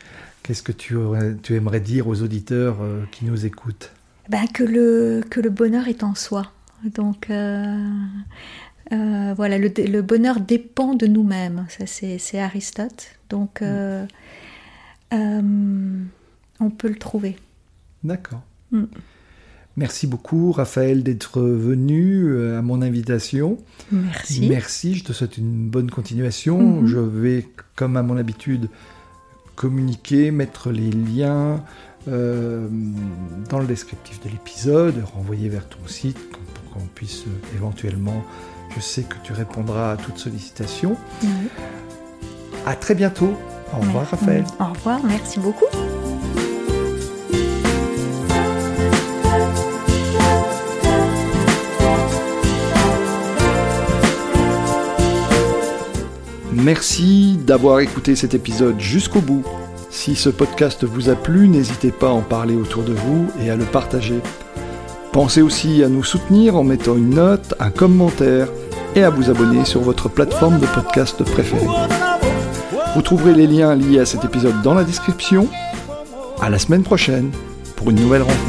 qu'est-ce que tu, tu aimerais dire aux auditeurs euh, qui nous écoutent? Ben, que le que le bonheur est en soi. Donc euh, euh, voilà, le, le bonheur dépend de nous-mêmes. Ça c'est c'est Aristote. Donc euh, euh, on peut le trouver. D'accord. Mm. Merci beaucoup, Raphaël, d'être venu euh, à mon invitation. Merci. Merci, je te souhaite une bonne continuation. Mhm. Je vais, comme à mon habitude, communiquer, mettre les liens euh, dans le descriptif de l'épisode, renvoyer vers ton site pour qu'on puisse éventuellement, je sais que tu répondras à toute sollicitation. Oui. À très bientôt. Au revoir. Raphaël. Au revoir, merci beaucoup. Merci d'avoir écouté cet épisode jusqu'au bout. Si ce podcast vous a plu, n'hésitez pas à en parler autour de vous et à le partager. Pensez aussi à nous soutenir en mettant une note, un commentaire et à vous abonner sur votre plateforme de podcast préférée. Vous trouverez les liens liés à cet épisode dans la description. À la semaine prochaine pour une nouvelle rencontre.